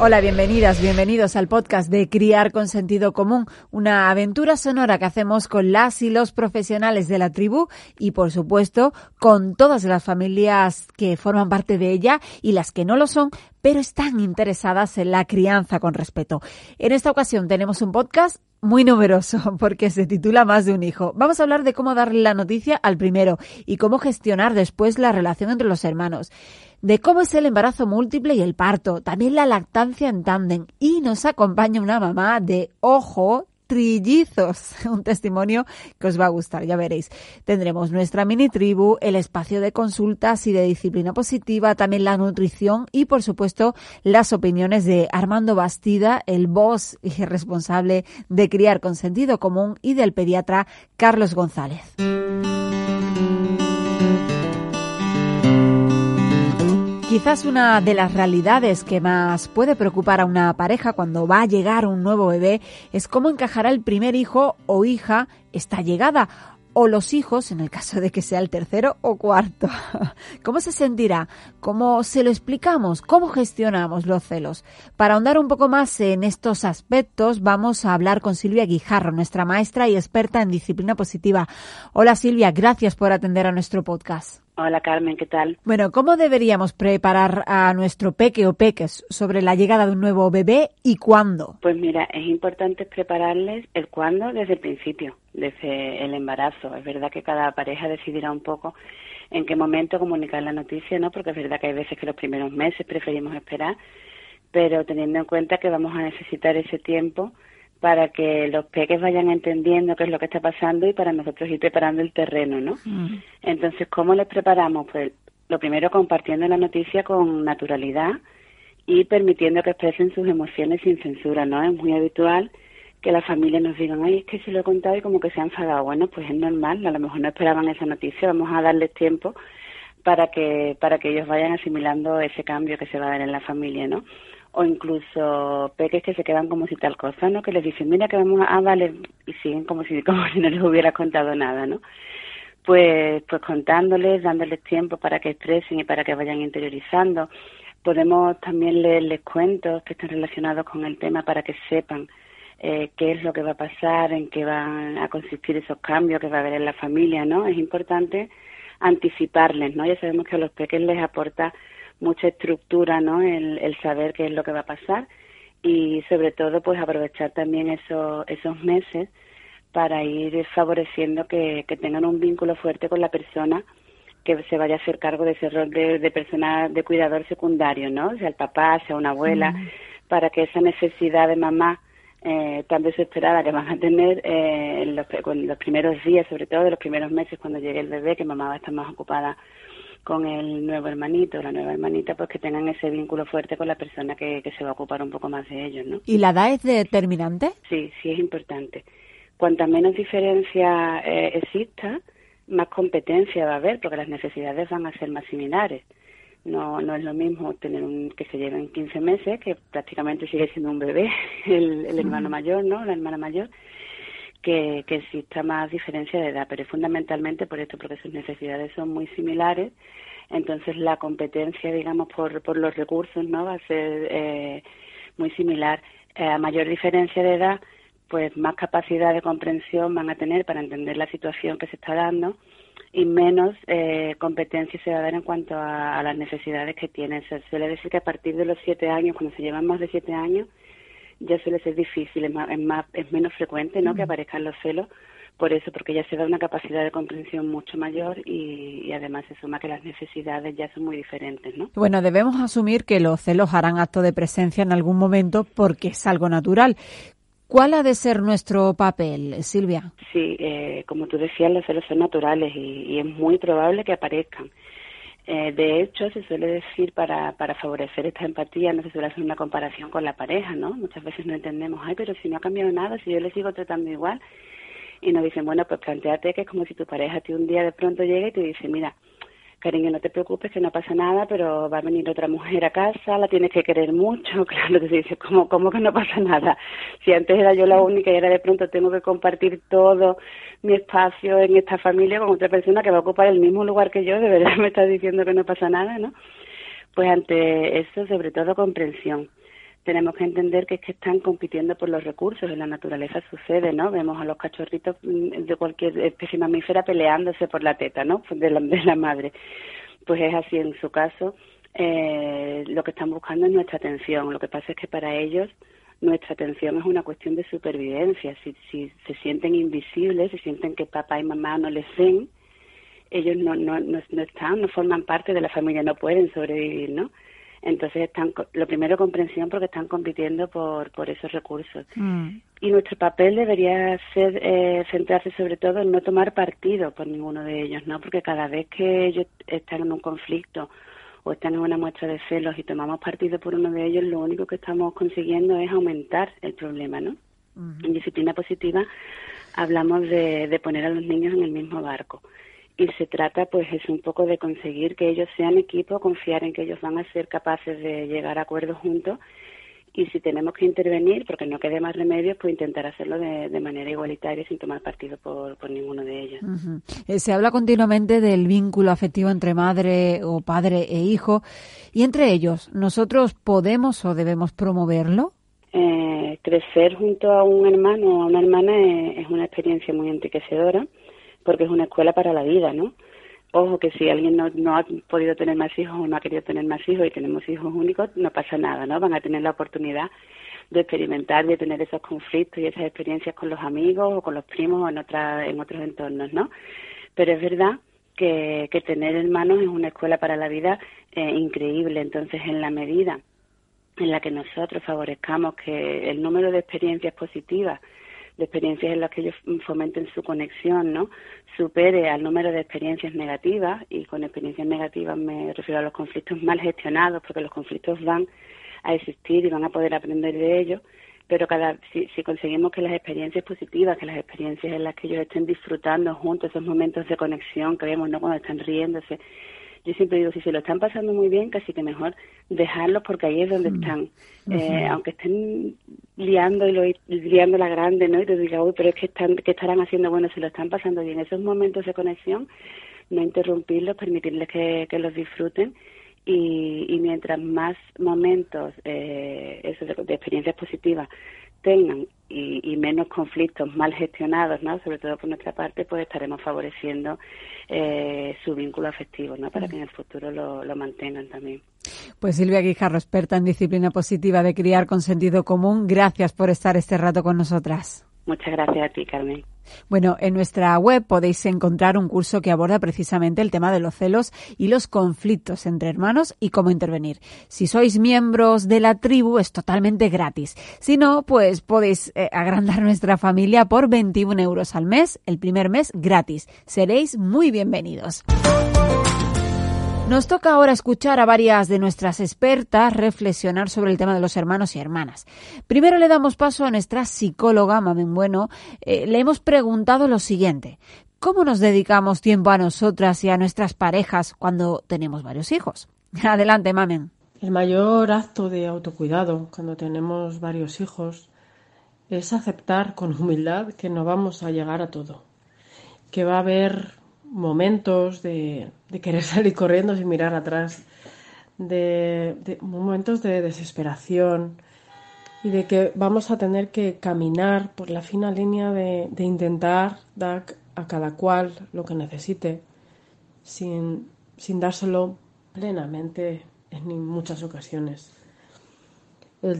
Hola, bienvenidas, bienvenidos al podcast de Criar con Sentido Común, una aventura sonora que hacemos con las y los profesionales de la tribu y, por supuesto, con todas las familias que forman parte de ella y las que no lo son, pero están interesadas en la crianza con respeto. En esta ocasión tenemos un podcast muy numeroso porque se titula Más de un hijo. Vamos a hablar de cómo darle la noticia al primero y cómo gestionar después la relación entre los hermanos de cómo es el embarazo múltiple y el parto, también la lactancia en tándem y nos acompaña una mamá de ojo trillizos, un testimonio que os va a gustar, ya veréis. Tendremos nuestra mini tribu, el espacio de consultas y de disciplina positiva, también la nutrición y por supuesto las opiniones de Armando Bastida, el boss y responsable de criar con sentido común y del pediatra Carlos González. Quizás una de las realidades que más puede preocupar a una pareja cuando va a llegar un nuevo bebé es cómo encajará el primer hijo o hija esta llegada o los hijos, en el caso de que sea el tercero o cuarto. ¿Cómo se sentirá? ¿Cómo se lo explicamos? ¿Cómo gestionamos los celos? Para ahondar un poco más en estos aspectos, vamos a hablar con Silvia Guijarro, nuestra maestra y experta en disciplina positiva. Hola Silvia, gracias por atender a nuestro podcast. Hola Carmen, ¿qué tal? Bueno, ¿cómo deberíamos preparar a nuestro peque o peques sobre la llegada de un nuevo bebé y cuándo? Pues mira, es importante prepararles el cuándo desde el principio, desde el embarazo. Es verdad que cada pareja decidirá un poco en qué momento comunicar la noticia, ¿no? Porque es verdad que hay veces que los primeros meses preferimos esperar, pero teniendo en cuenta que vamos a necesitar ese tiempo para que los peques vayan entendiendo qué es lo que está pasando y para nosotros ir preparando el terreno, ¿no? Mm. Entonces, ¿cómo les preparamos? Pues lo primero compartiendo la noticia con naturalidad y permitiendo que expresen sus emociones sin censura, ¿no? Es muy habitual que las familias nos digan, ay, es que se lo he contado y como que se han enfadado. Bueno, pues es normal, a lo mejor no esperaban esa noticia, vamos a darles tiempo para que, para que ellos vayan asimilando ese cambio que se va a dar en la familia, ¿no? O incluso peques que se quedan como si tal cosa, ¿no? Que les dicen, mira que vamos a, ah, vale, y siguen como si, como si no les hubiera contado nada, ¿no? Pues, pues contándoles, dándoles tiempo para que expresen y para que vayan interiorizando. Podemos también leerles cuentos que están relacionados con el tema para que sepan eh, qué es lo que va a pasar, en qué van a consistir esos cambios que va a haber en la familia, ¿no? Es importante anticiparles, ¿no? Ya sabemos que a los peques les aporta mucha estructura, ¿no? El, el saber qué es lo que va a pasar y sobre todo pues aprovechar también esos, esos meses para ir favoreciendo que, que tengan un vínculo fuerte con la persona que se vaya a hacer cargo de ese rol de, de persona de cuidador secundario, ¿no? Sea el papá, sea una abuela, para que esa necesidad de mamá eh, tan desesperada que van a tener eh, en los, los primeros días, sobre todo de los primeros meses cuando llegue el bebé, que mamá va a estar más ocupada con el nuevo hermanito, la nueva hermanita, pues que tengan ese vínculo fuerte con la persona que, se va a ocupar un poco más de ellos, ¿no? ¿Y la edad es determinante? Sí, sí es importante. Cuanta menos diferencia eh, exista, más competencia va a haber, porque las necesidades van a ser más similares. No, no es lo mismo tener un que se lleven 15 meses, que prácticamente sigue siendo un bebé, el, el hermano mayor, ¿no? La hermana mayor, que, que exista más diferencia de edad, pero es fundamentalmente por esto, porque sus necesidades son muy similares, entonces la competencia, digamos, por, por los recursos, ¿no? Va a ser eh, muy similar. Eh, a mayor diferencia de edad, pues más capacidad de comprensión van a tener para entender la situación que se está dando y menos eh, competencia se va a dar en cuanto a, a las necesidades que tienen. Se suele decir que a partir de los siete años, cuando se llevan más de siete años, ya suele ser difícil, es, más, es, más, es menos frecuente ¿no? que aparezcan los celos por eso, porque ya se da una capacidad de comprensión mucho mayor y, además se suma que las necesidades ya son muy diferentes, ¿no? Bueno, debemos asumir que los celos harán acto de presencia en algún momento porque es algo natural. ¿Cuál ha de ser nuestro papel, Silvia? Sí, eh, como tú decías, los celos son naturales y es muy probable que aparezcan. Eh, de hecho, se suele decir para, para favorecer esta empatía, no se suele hacer una comparación con la pareja, ¿no? Muchas veces no entendemos, ay, pero si no ha cambiado nada, si yo le sigo tratando igual. Y nos dicen, bueno, pues planteate que es como si tu pareja un día de pronto llega y te dice, mira, cariño, no te preocupes, que no pasa nada, pero va a venir otra mujer a casa, la tienes que querer mucho. Claro, te dice, ¿cómo, ¿cómo que no pasa nada? Si antes era yo la única y ahora de pronto tengo que compartir todo mi espacio en esta familia con otra persona que va a ocupar el mismo lugar que yo, de verdad me estás diciendo que no pasa nada, ¿no? Pues ante eso, sobre todo comprensión tenemos que entender que es que están compitiendo por los recursos. En la naturaleza sucede, ¿no? Vemos a los cachorritos mm, de cualquier especie mamífera peleándose por la teta, ¿no? De la, de la madre. Pues es así en su caso. Eh, lo que están buscando es nuestra atención. Lo que pasa es que para ellos nuestra atención es una cuestión de supervivencia. Si, si se sienten invisibles, si sienten que papá y mamá no les ven, ellos no, no, no, no están, no forman parte de la familia, no pueden sobrevivir, ¿no? Entonces, están, lo primero, comprensión porque están compitiendo por, por esos recursos. Mm. Y nuestro papel debería ser eh, centrarse sobre todo en no tomar partido por ninguno de ellos, ¿no? Porque cada vez que ellos están en un conflicto o están en una muestra de celos y tomamos partido por uno de ellos, lo único que estamos consiguiendo es aumentar el problema, ¿no? En disciplina positiva hablamos de, de poner a los niños en el mismo barco y se trata pues es un poco de conseguir que ellos sean equipo, confiar en que ellos van a ser capaces de llegar a acuerdos juntos y si tenemos que intervenir, porque no quede más remedio, pues intentar hacerlo de, manera igualitaria sin tomar partido por, por ninguno de ellos. Eh, se habla continuamente del vínculo afectivo entre madre o padre e hijo y entre ellos, ¿nosotros podemos o debemos promoverlo? Eh, crecer junto a un hermano o a una hermana es, es una experiencia muy enriquecedora porque es una escuela para la vida, ¿no? Ojo que si alguien no, no ha podido tener más hijos o no ha querido tener más hijos y tenemos hijos únicos, no pasa nada, ¿no? Van a tener la oportunidad de experimentar, de tener esos conflictos y esas experiencias con los amigos o con los primos o en, otra, en otros entornos, ¿no? Pero es verdad que, que tener hermanos es una escuela para la vida eh, increíble. Entonces, en la medida en la que nosotros favorezcamos que el número de experiencias positivas de experiencias en las que ellos fomenten su conexión, ¿no? Supere al número de experiencias negativas, y con experiencias negativas me refiero a los conflictos mal gestionados, porque los conflictos van a existir y van a poder aprender de ellos, pero cada si, si conseguimos que las experiencias positivas, que las experiencias en las que ellos estén disfrutando juntos, esos momentos de conexión que vemos, ¿no? Cuando están riéndose, yo siempre digo, si se lo están pasando muy bien, casi que mejor dejarlos porque ahí es donde mm. están. Eh, aunque estén liando y lo, liando la grande, ¿no? Y te diga, uy, pero es que, están, que estarán haciendo, bueno, si lo están pasando bien. Esos momentos de conexión, no interrumpirlos, permitirles que, que los disfruten y, y mientras más momentos eh, eso de, de, experiencias positivas tengan y, menos conflictos mal gestionados, ¿no? sobre todo por nuestra parte, pues estaremos favoreciendo eh, su vínculo afectivo, ¿no? para que en el futuro lo, lo mantengan también. Pues Silvia Guijarro, experta en disciplina positiva de criar con sentido común, gracias por estar este rato con nosotras. Muchas gracias a ti, Carmen. Bueno, en nuestra web podéis encontrar un curso que aborda precisamente el tema de los celos y los conflictos entre hermanos y cómo intervenir. Si sois miembros de la tribu es totalmente gratis. Si no, pues podéis eh, agrandar nuestra familia por 21 euros al mes, el primer mes gratis. Seréis muy bienvenidos. Nos toca ahora escuchar a varias de nuestras expertas reflexionar sobre el tema de los hermanos y hermanas. Primero le damos paso a nuestra psicóloga, Mamen Bueno. Eh, le hemos preguntado lo siguiente. ¿Cómo nos dedicamos tiempo a nosotras y a nuestras parejas cuando tenemos varios hijos? Adelante, Mamen. El mayor acto de autocuidado cuando tenemos varios hijos es aceptar con humildad que no vamos a llegar a todo, que va a haber momentos de, querer salir corriendo sin mirar atrás, de, momentos de desesperación y de que vamos a tener que caminar por la fina línea de, intentar dar a cada cual lo que necesite sin, dárselo plenamente en muchas ocasiones.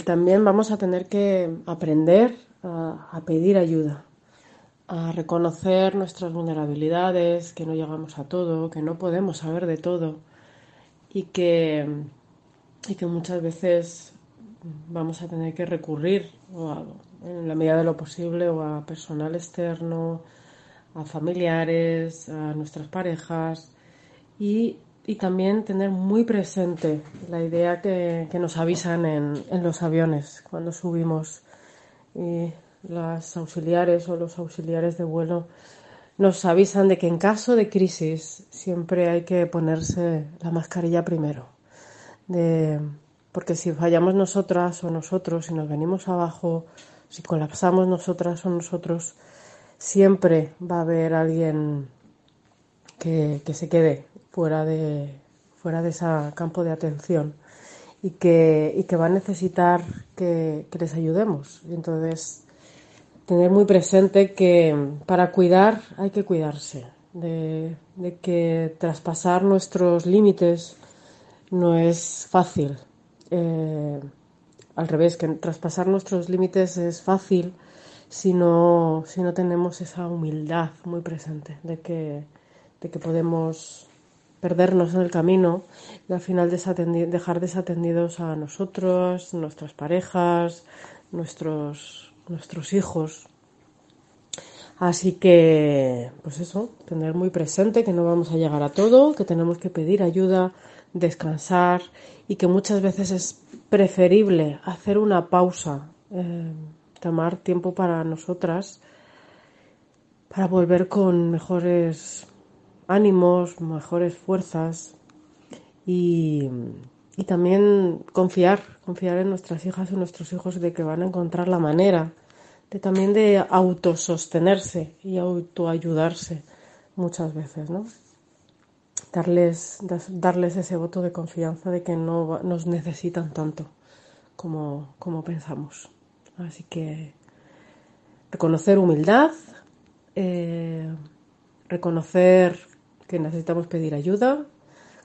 también vamos a tener que aprender a pedir ayuda, a reconocer nuestras vulnerabilidades, que no llegamos a todo, que no podemos saber de todo y que, y que muchas veces vamos a tener que recurrir en la medida de lo posible o a personal externo, a familiares, a nuestras parejas y, y también tener muy presente la idea que, que nos avisan en, en, los aviones cuando subimos. Y las auxiliares o los auxiliares de vuelo nos avisan de que en caso de crisis siempre hay que ponerse la mascarilla primero. porque si fallamos nosotras o nosotros, si nos venimos abajo, si colapsamos nosotras o nosotros, siempre va a haber alguien que, que se quede fuera de, fuera de ese campo de atención. y que, y que va a necesitar que, les ayudemos. entonces, tener muy presente que para cuidar hay que cuidarse, de, que traspasar nuestros límites no es fácil. Eh, al revés, que traspasar nuestros límites es fácil si no, si no tenemos esa humildad muy presente de que, de que podemos perdernos en el camino y al final dejar desatendidos a nosotros, nuestras parejas, nuestros, nuestros hijos. Así que, pues eso, tener muy presente que no vamos a llegar a todo, que tenemos que pedir ayuda, descansar y que muchas veces es preferible hacer una pausa, eh, tomar tiempo para nosotras, para volver con mejores ánimos, mejores fuerzas y, también confiar, confiar en nuestras hijas y nuestros hijos de que van a encontrar la manera de también de autosostenerse y autoayudarse muchas veces, ¿no? Darles, darles ese voto de confianza de que no nos necesitan tanto como, como pensamos. Así que reconocer humildad, eh, reconocer que necesitamos pedir ayuda,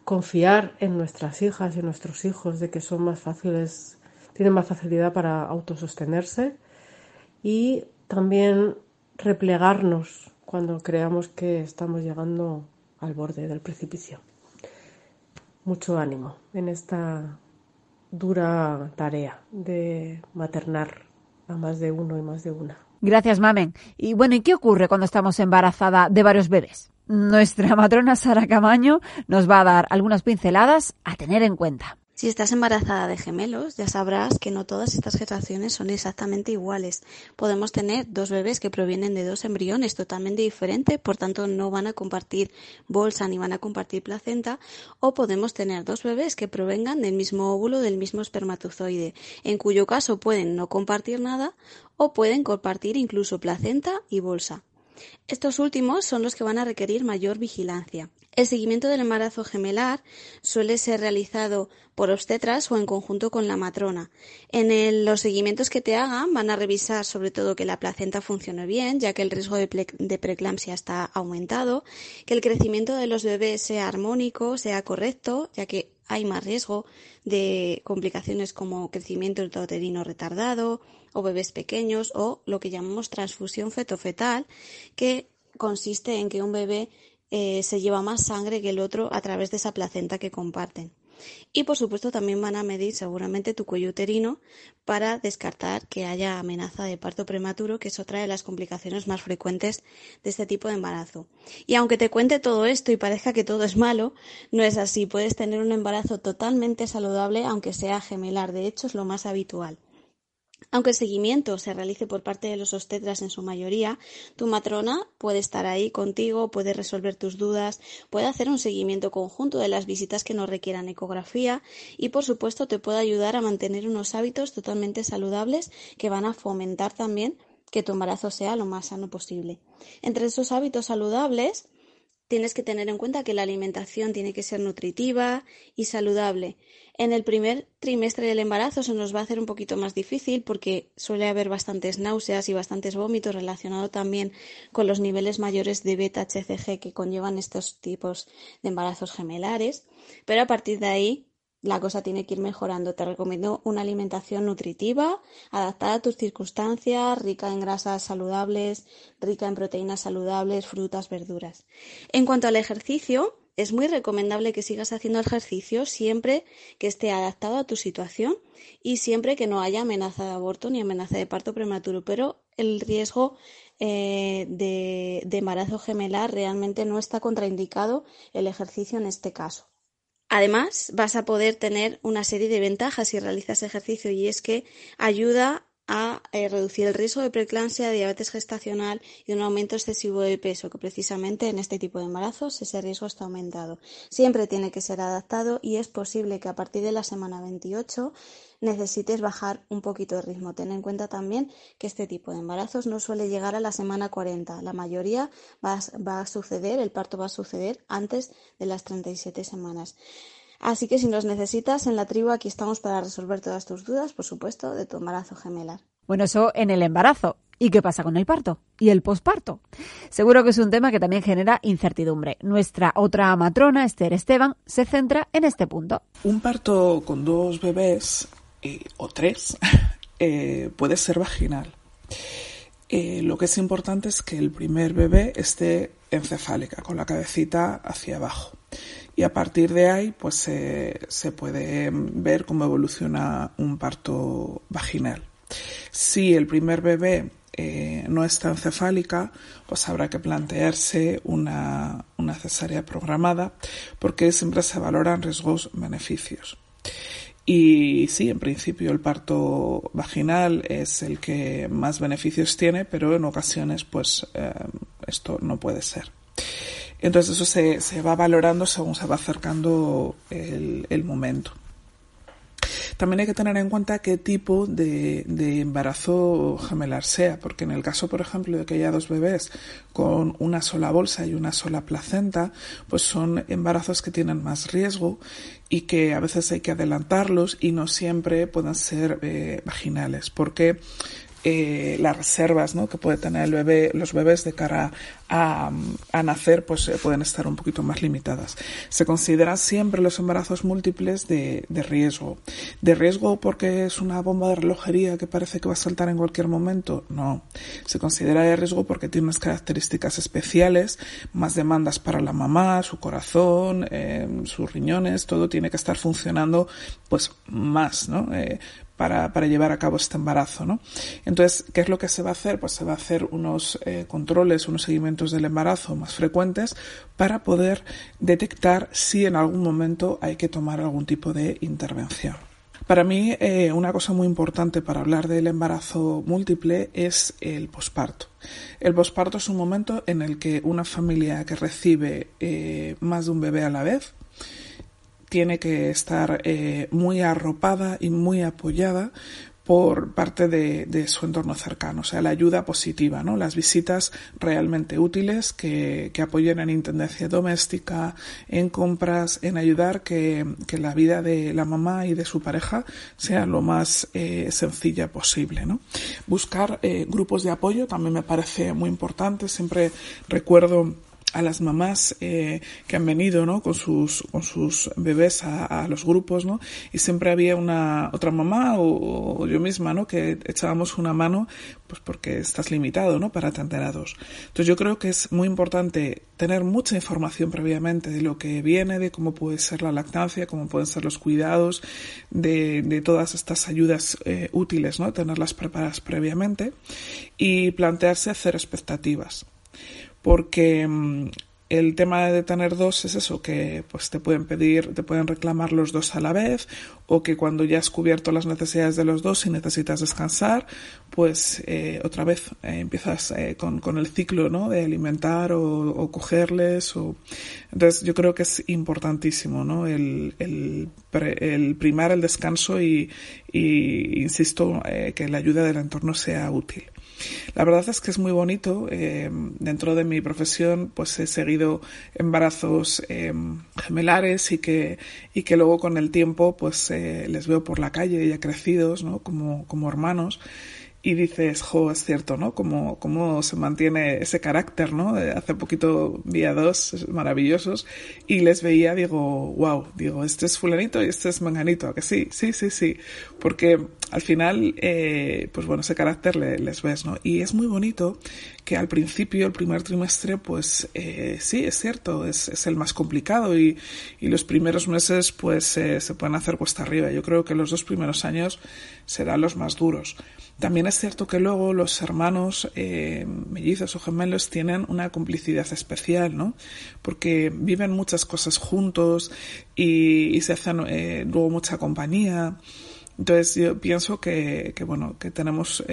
confiar en nuestras hijas y nuestros hijos de que son más fáciles, tienen más facilidad para autosostenerse y también replegarnos cuando creamos que estamos llegando al borde del precipicio. Mucho ánimo en esta dura tarea de maternar a más de uno y más de una. Gracias, Mamen. Y bueno, ¿y qué ocurre cuando estamos embarazada de varios bebés? Nuestra matrona Sara Camaño nos va a dar algunas pinceladas a tener en cuenta. Si estás embarazada de gemelos, ya sabrás que no todas estas gestaciones son exactamente iguales. Podemos tener dos bebés que provienen de dos embriones totalmente diferentes, por tanto no van a compartir bolsa ni van a compartir placenta, o podemos tener dos bebés que provengan del mismo óvulo, del mismo espermatozoide, en cuyo caso pueden no compartir nada o pueden compartir incluso placenta y bolsa. Estos últimos son los que van a requerir mayor vigilancia. El seguimiento del embarazo gemelar suele ser realizado por obstetras o en conjunto con la matrona. En los seguimientos que te hagan van a revisar sobre todo que la placenta funcione bien, ya que el riesgo de, de preeclampsia está aumentado, que el crecimiento de los bebés sea armónico, sea correcto, ya que hay más riesgo de complicaciones como crecimiento intrauterino retardado o bebés pequeños o lo que llamamos transfusión fetofetal, que consiste en que un bebé eh, se lleva más sangre que el otro a través de esa placenta que comparten. Y por supuesto también van a medir seguramente tu cuello uterino para descartar que haya amenaza de parto prematuro, que es otra de las complicaciones más frecuentes de este tipo de embarazo. Y aunque te cuente todo esto y parezca que todo es malo, no es así. Puedes tener un embarazo totalmente saludable aunque sea gemelar. De hecho, es lo más habitual. Aunque el seguimiento se realice por parte de los obstetras en su mayoría, tu matrona puede estar ahí contigo, puede resolver tus dudas, puede hacer un seguimiento conjunto de las visitas que no requieran ecografía y, por supuesto, te puede ayudar a mantener unos hábitos totalmente saludables que van a fomentar también que tu embarazo sea lo más sano posible. Entre esos hábitos saludables, tienes que tener en cuenta que la alimentación tiene que ser nutritiva y saludable. En el primer trimestre del embarazo se nos va a hacer un poquito más difícil porque suele haber bastantes náuseas y bastantes vómitos relacionado también con los niveles mayores de beta-HCG que conllevan estos tipos de embarazos gemelares, pero a partir de ahí la cosa tiene que ir mejorando. Te recomiendo una alimentación nutritiva, adaptada a tus circunstancias, rica en grasas saludables, rica en proteínas saludables, frutas, verduras. En cuanto al ejercicio, es muy recomendable que sigas haciendo ejercicio siempre que esté adaptado a tu situación y siempre que no haya amenaza de aborto ni amenaza de parto prematuro, pero el riesgo eh, de, de embarazo gemelar realmente no está contraindicado el ejercicio en este caso. Además, vas a poder tener una serie de ventajas si realizas ejercicio y es que ayuda a eh, reducir el riesgo de preeclampsia, diabetes gestacional y un aumento excesivo de peso, que precisamente en este tipo de embarazos ese riesgo está aumentado. Siempre tiene que ser adaptado y es posible que a partir de la semana 28 necesites bajar un poquito de ritmo. Ten en cuenta también que este tipo de embarazos no suele llegar a la semana 40. La mayoría va, va a suceder, el parto va a suceder antes de las 37 semanas. Así que si nos necesitas en la tribu, aquí estamos para resolver todas tus dudas, por supuesto, de tu embarazo gemelar. Bueno, eso en el embarazo. ¿Y qué pasa con el parto? ¿Y el posparto? Seguro que es un tema que también genera incertidumbre. Nuestra otra matrona, Esther Esteban, se centra en este punto. Un parto con dos bebés eh, o tres eh, puede ser vaginal. Eh, lo que es importante es que el primer bebé esté encefálica, con la cabecita hacia abajo. Y a partir de ahí, pues se puede ver cómo evoluciona un parto vaginal. Si el primer bebé no está encefálica, pues habrá que plantearse una, una cesárea programada porque siempre se valoran riesgos-beneficios. Y sí, en principio el parto vaginal es el que más beneficios tiene, pero en ocasiones pues eh, esto no puede ser. Entonces eso se, se, va valorando según se va acercando el, el momento. También hay que tener en cuenta qué tipo de, embarazo gemelar sea, porque en el caso, por ejemplo, de que haya dos bebés con una sola bolsa y una sola placenta, pues son embarazos que tienen más riesgo y que a veces hay que adelantarlos y no siempre pueden ser eh, vaginales, porque eh, las reservas ¿no? que puede tener el bebé, los bebés de cara a, a nacer, pues eh, pueden estar un poquito más limitadas. Se consideran siempre los embarazos múltiples de, de, riesgo. ¿De riesgo porque es una bomba de relojería que parece que va a saltar en cualquier momento? No. Se considera de riesgo porque tiene unas características especiales, más demandas para la mamá, su corazón, eh, sus riñones, todo tiene que estar funcionando pues más, ¿no? Para, para, llevar a cabo este embarazo, ¿no? Entonces, ¿qué es lo que se va a hacer? Pues se va a hacer unos eh, controles, unos seguimientos del embarazo más frecuentes para poder detectar si en algún momento hay que tomar algún tipo de intervención. Para mí, eh, una cosa muy importante para hablar del embarazo múltiple es el posparto. El posparto es un momento en el que una familia que recibe eh, más de un bebé a la vez tiene que estar eh, muy arropada y muy apoyada por parte de, su entorno cercano, o sea, la ayuda positiva, ¿no? Las visitas realmente útiles que, apoyen en intendencia doméstica, en compras, en ayudar que, la vida de la mamá y de su pareja sea lo más eh, sencilla posible, ¿no? Buscar eh, grupos de apoyo también me parece muy importante. Siempre recuerdo a las mamás eh, que han venido ¿no? con sus con sus bebés a, los grupos no y siempre había una otra mamá o, yo misma no que echábamos una mano pues porque estás limitado no para atender a dos. Entonces yo creo que es muy importante tener mucha información previamente de lo que viene de cómo puede ser la lactancia cómo pueden ser los cuidados de, de todas estas ayudas eh, útiles no tenerlas preparadas previamente y plantearse hacer expectativas porque mm, el tema de tener dos es eso, que pues te pueden pedir, te pueden reclamar los dos a la vez, o que cuando ya has cubierto las necesidades de los dos y necesitas descansar, pues eh, otra vez eh, empiezas eh, con, con, el ciclo, ¿no? De alimentar o, cogerles, entonces yo creo que es importantísimo, ¿no? El, el, primar el descanso y insisto, que la ayuda del entorno sea útil. La verdad es que es muy bonito. Eh, dentro de mi profesión, pues he seguido embarazos eh, gemelares y que, y que luego con el tiempo, pues eh, les veo por la calle ya crecidos, ¿no? Como, como hermanos y dices, jo, es cierto, ¿no? Cómo, cómo se mantiene ese carácter, ¿no? Hace poquito vi a dos maravillosos y les veía, digo, wow, digo, este es fulanito y este es manganito, que sí, sí, sí, sí, porque al final, eh, pues bueno, ese carácter les ves, ¿no? Y es muy bonito que al principio, el primer trimestre, pues eh, sí, es cierto, es, es, el más complicado y, y los primeros meses, pues eh, se pueden hacer cuesta arriba. Yo creo que los dos primeros años serán los más duros. También es cierto que luego los hermanos eh, mellizos o gemelos tienen una complicidad especial, ¿no? Porque viven muchas cosas juntos y, se hacen luego mucha compañía. Entonces yo pienso que, bueno, que tenemos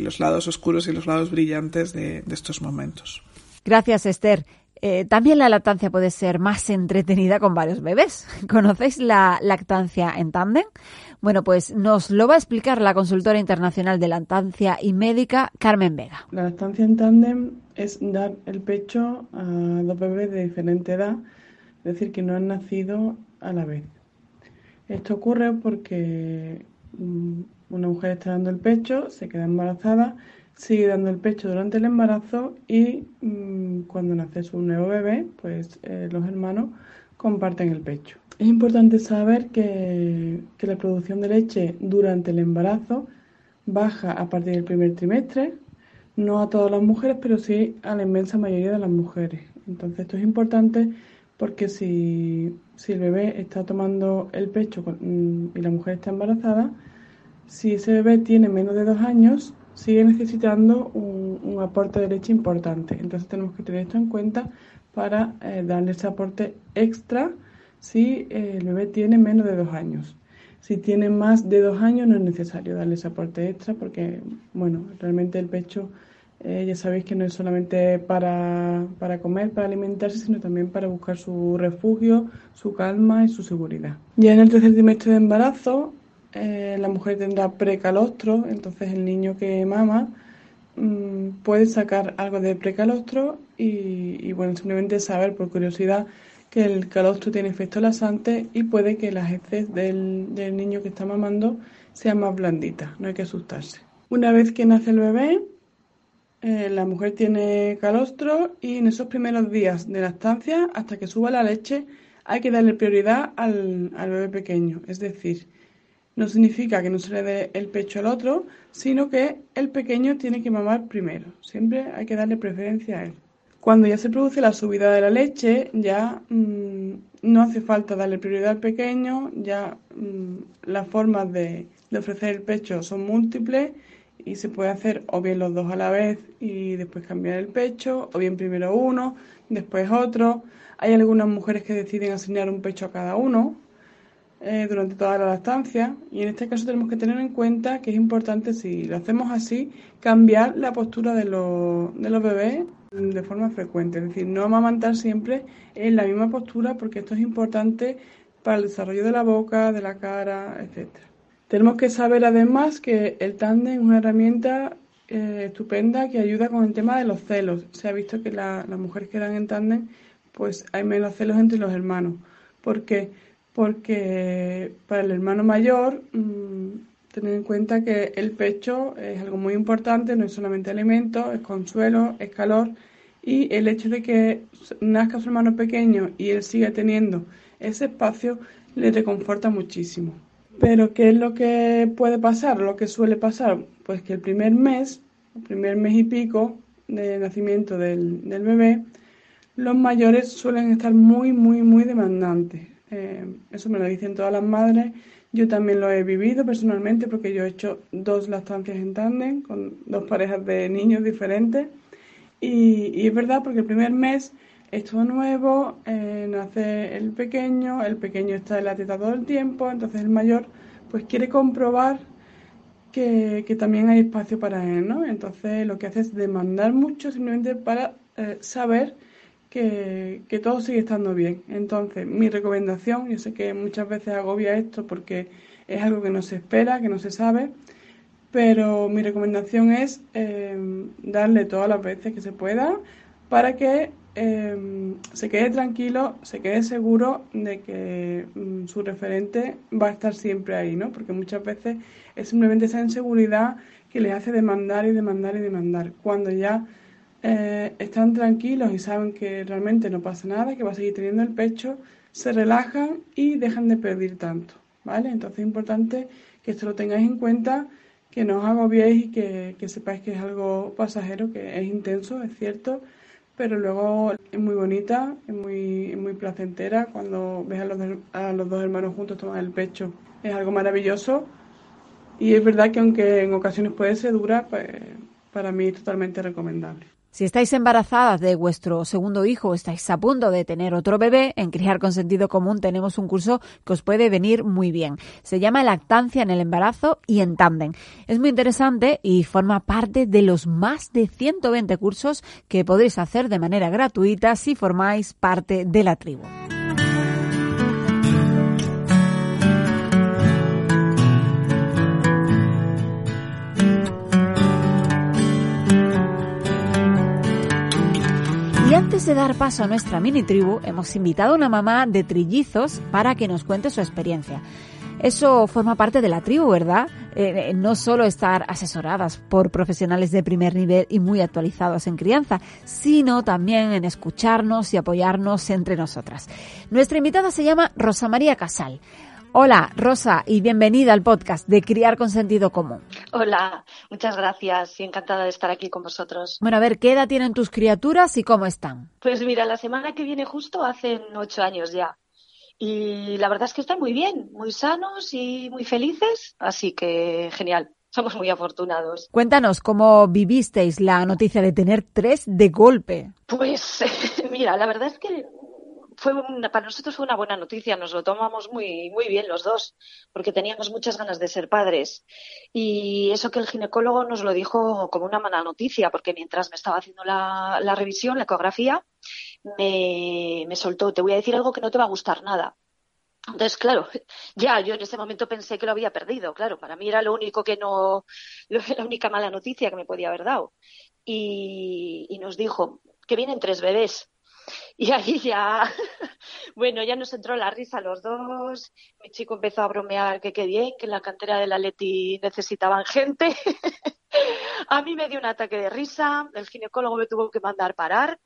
los lados oscuros y los lados brillantes de, de estos momentos. Gracias, Esther. Eh, también la lactancia puede ser más entretenida con varios bebés. ¿Conocéis la lactancia en tándem? Bueno, pues nos lo va a explicar la consultora internacional de lactancia y médica, Carmen Vega. La lactancia en tándem es dar el pecho a dos bebés de diferente edad es decir, que no han nacido a la vez. Esto ocurre porque mm, una mujer está dando el pecho, se queda embarazada, sigue dando el pecho durante el embarazo y mm, cuando nace su nuevo bebé, pues eh, los hermanos comparten el pecho. Es importante saber que, que la producción de leche durante el embarazo baja a partir del primer trimestre, no a todas las mujeres, pero sí a la inmensa mayoría de las mujeres. Entonces esto es importante porque si, el bebé está tomando el pecho mm, y la mujer está embarazada, si ese bebé tiene menos de dos años, sigue necesitando un, aporte de leche importante. Entonces tenemos que tener esto en cuenta para eh, darle ese aporte extra si eh, el bebé tiene menos de dos años. Si tiene más de dos años no es necesario darle ese aporte extra porque, bueno, realmente el pecho eh, ya sabéis que no es solamente para, comer, para alimentarse, sino también para buscar su refugio, su calma y su seguridad. Ya en el tercer trimestre de embarazo, eh, la mujer tendrá precalostro, entonces el niño que mama mm, puede sacar algo de precalostro y, bueno, simplemente saber por curiosidad que el calostro tiene efecto lasante y puede que las heces del, del niño que está mamando sean más blanditas, no hay que asustarse. Una vez que nace el bebé, eh, la mujer tiene calostro y en esos primeros días de lactancia, hasta que suba la leche, hay que darle prioridad al, bebé pequeño. Es decir, no significa que no se le dé el pecho al otro, sino que el pequeño tiene que mamar primero. Siempre hay que darle preferencia a él. Cuando ya se produce la subida de la leche, ya mm, no hace falta darle prioridad al pequeño, ya mm, las formas de ofrecer el pecho son múltiples y se puede hacer o bien los dos a la vez y después cambiar el pecho, o bien primero uno, después otro. Hay algunas mujeres que deciden asignar un pecho a cada uno eh, durante toda la lactancia y en este caso tenemos que tener en cuenta que es importante, si lo hacemos así, cambiar la postura de, los, de los bebés de forma frecuente, es decir, no amamantar siempre en la misma postura porque esto es importante para el desarrollo de la boca, de la cara, etcétera. Tenemos que saber además que el tándem es una herramienta eh, estupenda que ayuda con el tema de los celos. Se ha visto que las mujeres que dan en tándem, pues hay menos celos entre los hermanos. ¿Por qué? Porque para el hermano mayor, mmm, tener en cuenta que el pecho es algo muy importante, no es solamente alimento, es consuelo, es calor. Y el hecho de que nazca su hermano pequeño y él siga teniendo ese espacio le reconforta muchísimo. Pero ¿qué es lo que puede pasar? Lo que suele pasar, pues que el primer mes, el primer mes y pico de nacimiento del, bebé, los mayores suelen estar muy, muy, muy demandantes. Eh, eso me lo dicen todas las madres. Yo también lo he vivido personalmente porque yo he hecho dos lactancias en tándem con dos parejas de niños diferentes. Y, es verdad porque el primer mes es todo nuevo, eh, nace el pequeño, el pequeño está en la teta todo el tiempo, entonces el mayor pues quiere comprobar que, también hay espacio para él, ¿no? Entonces lo que hace es demandar mucho simplemente para eh, saber que, todo sigue estando bien. Entonces mi recomendación, yo sé que muchas veces agobia esto porque es algo que no se espera, que no se sabe, pero mi recomendación es eh, darle todas las veces que se pueda para que Em, se quede tranquilo, se quede seguro de que mm, su referente va a estar siempre ahí, ¿no? Porque muchas veces es simplemente esa inseguridad que les hace demandar y demandar y demandar. Cuando ya eh, están tranquilos y saben que realmente no pasa nada, que va a seguir teniendo el pecho, se relajan y dejan de pedir tanto, ¿vale? Entonces es importante que esto lo tengáis en cuenta, que no os agobiéis y que, sepáis que es algo pasajero, que es intenso, es cierto, pero luego es muy bonita, es muy, muy placentera cuando ves a los, a los dos hermanos juntos tomar el pecho. Es algo maravilloso y es verdad que aunque en ocasiones puede ser dura, pues para mí es totalmente recomendable. Si estáis embarazadas de vuestro segundo hijo o estáis a punto de tener otro bebé, en Criar con Sentido Común tenemos un curso que os puede venir muy bien. Se llama Lactancia en el embarazo y en tándem. Es muy interesante y forma parte de los más de 120 cursos que podéis hacer de manera gratuita si formáis parte de la tribu. De dar paso a nuestra mini tribu, hemos invitado a una mamá de trillizos para que nos cuente su experiencia. Eso forma parte de la tribu, ¿verdad? Eh, no solo estar asesoradas por profesionales de primer nivel y muy actualizados en crianza, sino también en escucharnos y apoyarnos entre nosotras. Nuestra invitada se llama Rosa María Casal. Hola, Rosa, y bienvenida al podcast de Criar con Sentido Común. Hola, muchas gracias y encantada de estar aquí con vosotros. Bueno, a ver, ¿qué edad tienen tus criaturas y cómo están? Pues mira, la semana que viene justo hacen ocho años ya. Y la verdad es que están muy bien, muy sanos y muy felices, así que genial. Somos muy afortunados. Cuéntanos cómo vivisteis la noticia de tener tres de golpe. Pues mira, la verdad es que fue para nosotros fue una buena noticia, nos lo tomamos muy, muy bien los dos, porque teníamos muchas ganas de ser padres. Y eso que el ginecólogo nos lo dijo como una mala noticia, porque mientras me estaba haciendo la, revisión, la ecografía, me, soltó, te voy a decir algo que no te va a gustar nada. Entonces, claro, ya yo en ese momento pensé que lo había perdido, claro, para mí era lo único que no, la única mala noticia que me podía haber dado. Y nos dijo que vienen tres bebés. Y ahí ya, bueno, ya nos entró la risa los dos. Mi chico empezó a bromear que qué bien, que en la cantera de la Leti necesitaban gente. a mí me dio un ataque de risa, el ginecólogo me tuvo que mandar parar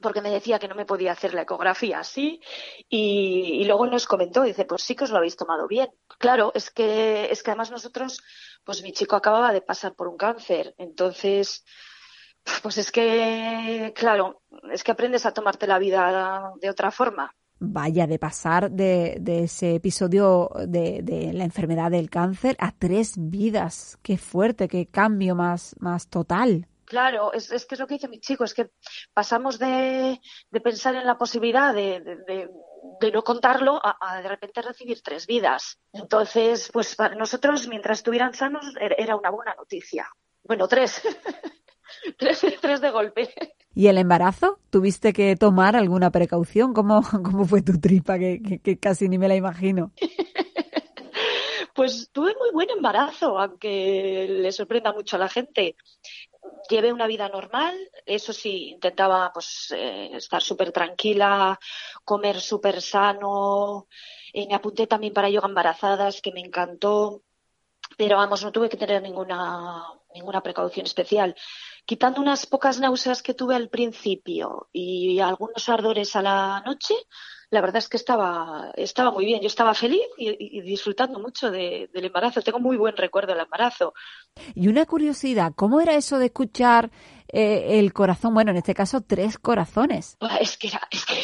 porque me decía que no me podía hacer la ecografía así y, y, luego nos comentó, dice, pues sí que os lo habéis tomado bien. Claro, es que, es que además nosotros, pues mi chico acababa de pasar por un cáncer, entonces pues es que, claro, es que aprendes a tomarte la vida de otra forma. Vaya, de pasar de, de ese episodio de, de, la enfermedad del cáncer a tres vidas. Qué fuerte, qué cambio más, más total. Claro, es, es que es lo que dice mi chico, es que pasamos de, de pensar en la posibilidad de, de, no contarlo a, a, de repente recibir tres vidas. Entonces, pues para nosotros, mientras estuvieran sanos, era una buena noticia. Bueno, tres. tres, tres de golpe. ¿Y el embarazo? ¿Tuviste que tomar alguna precaución? ¿Cómo, cómo fue tu tripa? Que, que, que casi ni me la imagino. Pues tuve muy buen embarazo, aunque le sorprenda mucho a la gente. Llevé una vida normal, eso sí, intentaba pues eh, estar súper tranquila, comer súper sano. Eh, me apunté también para yoga embarazadas, que me encantó pero vamos, no tuve que tener ninguna, ninguna precaución especial. Quitando unas pocas náuseas que tuve al principio y algunos ardores a la noche, la verdad es que estaba, estaba muy bien. Yo estaba feliz y, y disfrutando mucho de, del embarazo. Tengo muy buen recuerdo del embarazo. Y una curiosidad, ¿cómo era eso de escuchar eh, el corazón? Bueno, en este caso, tres corazones. Es que era, es que,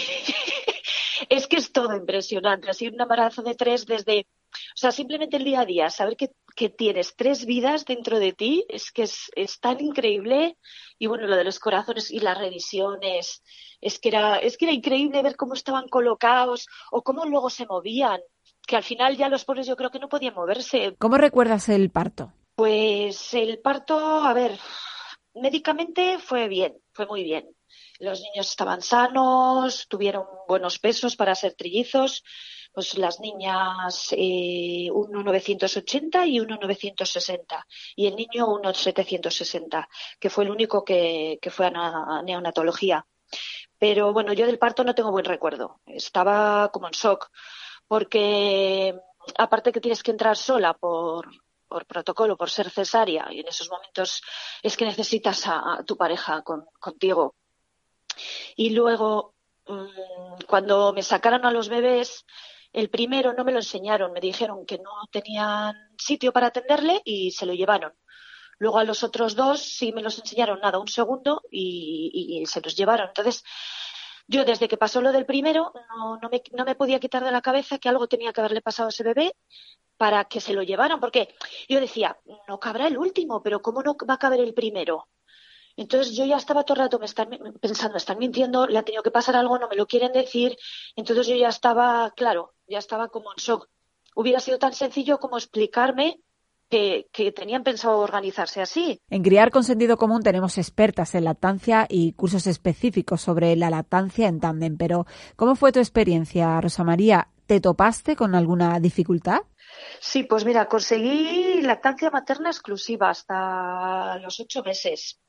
es que es todo impresionante. Así un embarazo de tres desde o sea, simplemente el día a día, saber que, que tienes tres vidas dentro de ti, es que es, es, tan increíble. Y bueno, lo de los corazones y las revisiones, es que era, es que era increíble ver cómo estaban colocados o cómo luego se movían. Que al final ya los pobres yo creo que no podían moverse. ¿Cómo recuerdas el parto? Pues el parto, a ver, médicamente fue bien, fue muy bien. Los niños estaban sanos, tuvieron buenos pesos para ser trillizos pues las niñas eh, 1,980 y 1,960 y el niño 1,760, que fue el único que, que fue a, neonatología. Pero bueno, yo del parto no tengo buen recuerdo. Estaba como en shock, porque aparte que tienes que entrar sola por, por protocolo, por ser cesárea, y en esos momentos es que necesitas a, tu pareja con, contigo. Y luego, mmm, cuando me sacaron a los bebés, el primero no me lo enseñaron, me dijeron que no tenían sitio para atenderle y se lo llevaron. Luego a los otros dos sí me los enseñaron nada, un segundo y, se los llevaron. Entonces, yo desde que pasó lo del primero no, no, me, no me podía quitar de la cabeza que algo tenía que haberle pasado a ese bebé para que se lo llevaran, porque yo decía, no cabrá el último, pero ¿cómo no va a caber el primero? Entonces yo ya estaba todo el rato me están, pensando, están mintiendo, le ha tenido que pasar algo, no me lo quieren decir. Entonces yo ya estaba, claro, ya estaba como en shock. Hubiera sido tan sencillo como explicarme que, que, tenían pensado organizarse así. En Criar con Sentido Común tenemos expertas en lactancia y cursos específicos sobre la lactancia en tándem. Pero, ¿cómo fue tu experiencia, Rosa María? ¿Te topaste con alguna dificultad? Sí, pues mira, conseguí lactancia materna exclusiva hasta los ocho meses.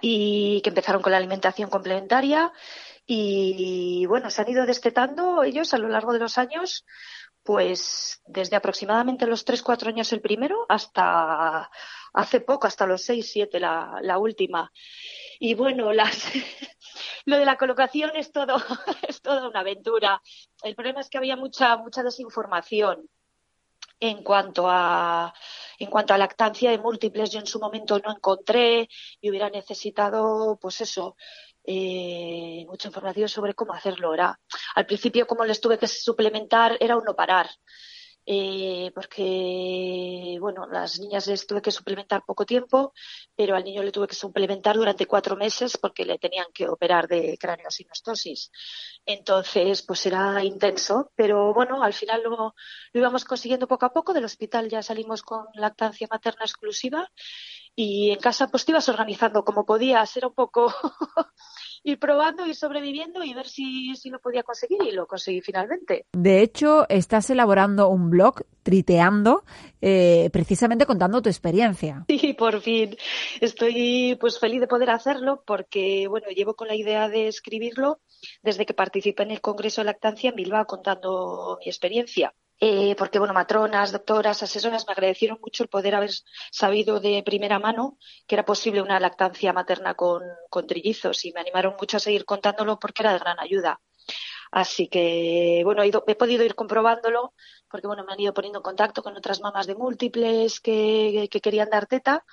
Y que empezaron con la alimentación complementaria y bueno, se han ido destetando ellos a lo largo de los años, pues desde aproximadamente los 3-4 años el primero hasta hace poco, hasta los 6-7 la, la última. Y bueno, las, lo de la colocación es todo, es toda una aventura. El problema es que había mucha, mucha desinformación en cuanto a en cuanto a lactancia de múltiples yo en su momento no encontré y hubiera necesitado pues eso eh, mucha información sobre cómo hacerlo. Era al principio como les tuve que suplementar era un no parar eh, porque, bueno, las niñas les tuve que suplementar poco tiempo, pero al niño le tuve que suplementar durante cuatro meses porque le tenían que operar de craneosinostosis. Entonces, pues era intenso, pero bueno, al final lo, lo íbamos consiguiendo poco a poco. Del hospital ya salimos con lactancia materna exclusiva y en casa pues te ibas organizando como podías, era un poco ir probando, ir sobreviviendo y ver si, si lo podía conseguir y lo conseguí finalmente. De hecho, estás elaborando un blog, Triteando, eh, precisamente contando tu experiencia. Sí, por fin. Estoy pues feliz de poder hacerlo porque, bueno, llevo con la idea de escribirlo desde que participé en el Congreso de Lactancia en Bilbao contando mi experiencia. Eh, porque, bueno, matronas, doctoras, asesoras me agradecieron mucho el poder haber sabido de primera mano que era posible una lactancia materna con, con trillizos y me animaron mucho a seguir contándolo porque era de gran ayuda. Así que, bueno, he, ido, he, podido ir comprobándolo porque, bueno, me han ido poniendo en contacto con otras mamás de múltiples que, que querían dar teta.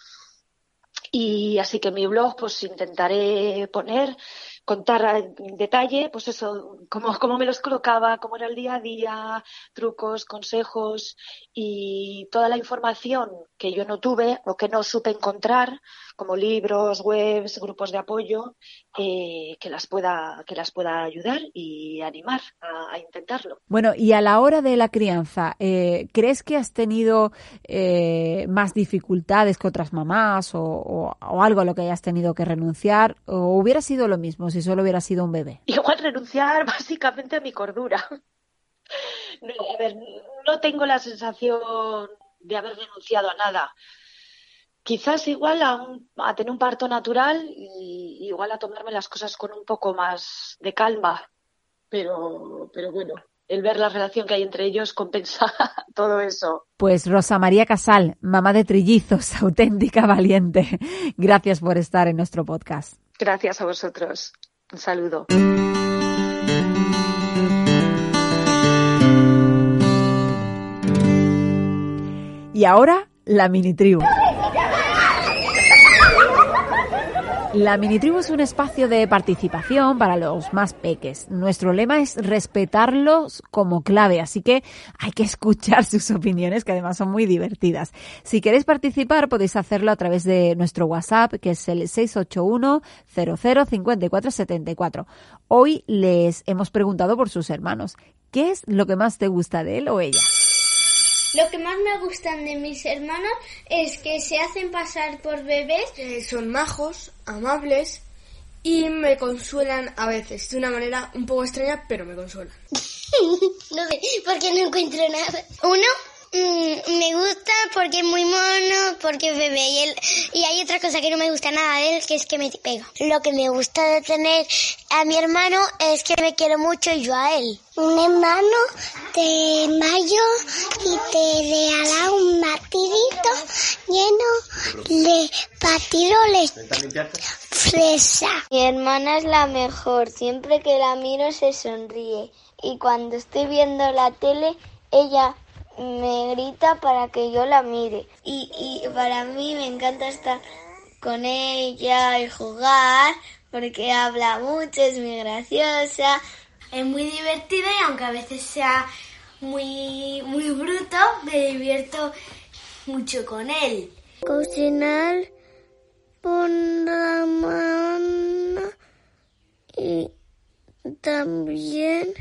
Y así que en mi blog, pues intentaré poner contar en detalle, pues eso, cómo, cómo me los colocaba, cómo era el día a día, trucos, consejos y toda la información que yo no tuve o que no supe encontrar, como libros, webs, grupos de apoyo, eh, que las pueda que las pueda ayudar y animar a, a, intentarlo. Bueno, y a la hora de la crianza, eh, ¿crees que has tenido eh, más dificultades que otras mamás o, o, o, algo a lo que hayas tenido que renunciar? ¿O hubiera sido lo mismo si solo hubiera sido un bebé? Igual renunciar básicamente a mi cordura. No, a ver, no tengo la sensación de haber renunciado a nada quizás igual a, un, a, tener un parto natural y igual a tomarme las cosas con un poco más de calma. Pero, pero bueno, el ver la relación que hay entre ellos compensa todo eso. Pues Rosa María Casal, mamá de trillizos, auténtica valiente. Gracias por estar en nuestro podcast. Gracias a vosotros. Un saludo. Y ahora, la mini tribu. La mini tribu es un espacio de participación para los más peques. Nuestro lema es respetarlos como clave, así que hay que escuchar sus opiniones, que además son muy divertidas. Si queréis participar, podéis hacerlo a través de nuestro WhatsApp, que es el 681 005474. Hoy les hemos preguntado por sus hermanos. ¿Qué es lo que más te gusta de él o ella? Lo que más me gustan de mis hermanos es que se hacen pasar por bebés. Eh, son majos, amables y me consuelan a veces de una manera un poco extraña, pero me consuelan. no sé, porque no encuentro nada. Uno, mmm, me gusta porque es muy mono, porque es bebé. Y, él, y hay otra cosa que no me gusta nada de él, que es que me pega. Lo que me gusta de tener a mi hermano es que me quiero mucho y yo a él. Un hermano de mayo y te regala un batidito lleno de patiroles fresa. Mi hermana es la mejor, siempre que la miro se sonríe y cuando estoy viendo la tele ella me grita para que yo la mire y, y para mí me encanta estar con ella y jugar porque habla mucho, es muy graciosa. Es muy divertida y aunque a veces sea muy, muy bruto, me divierto mucho con él. Cocinar por la mano y también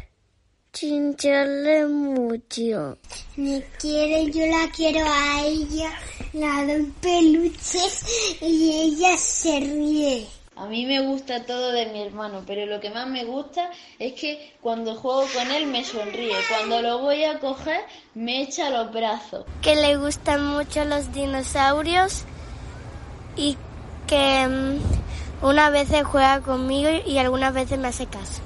chincharle mucho. Me quiere, yo la quiero a ella, la doy peluches y ella se ríe. A mí me gusta todo de mi hermano, pero lo que más me gusta es que cuando juego con él me sonríe. Cuando lo voy a coger me echa los brazos. Que le gustan mucho los dinosaurios y que Unas veces juega conmigo y algunas veces me hace caso.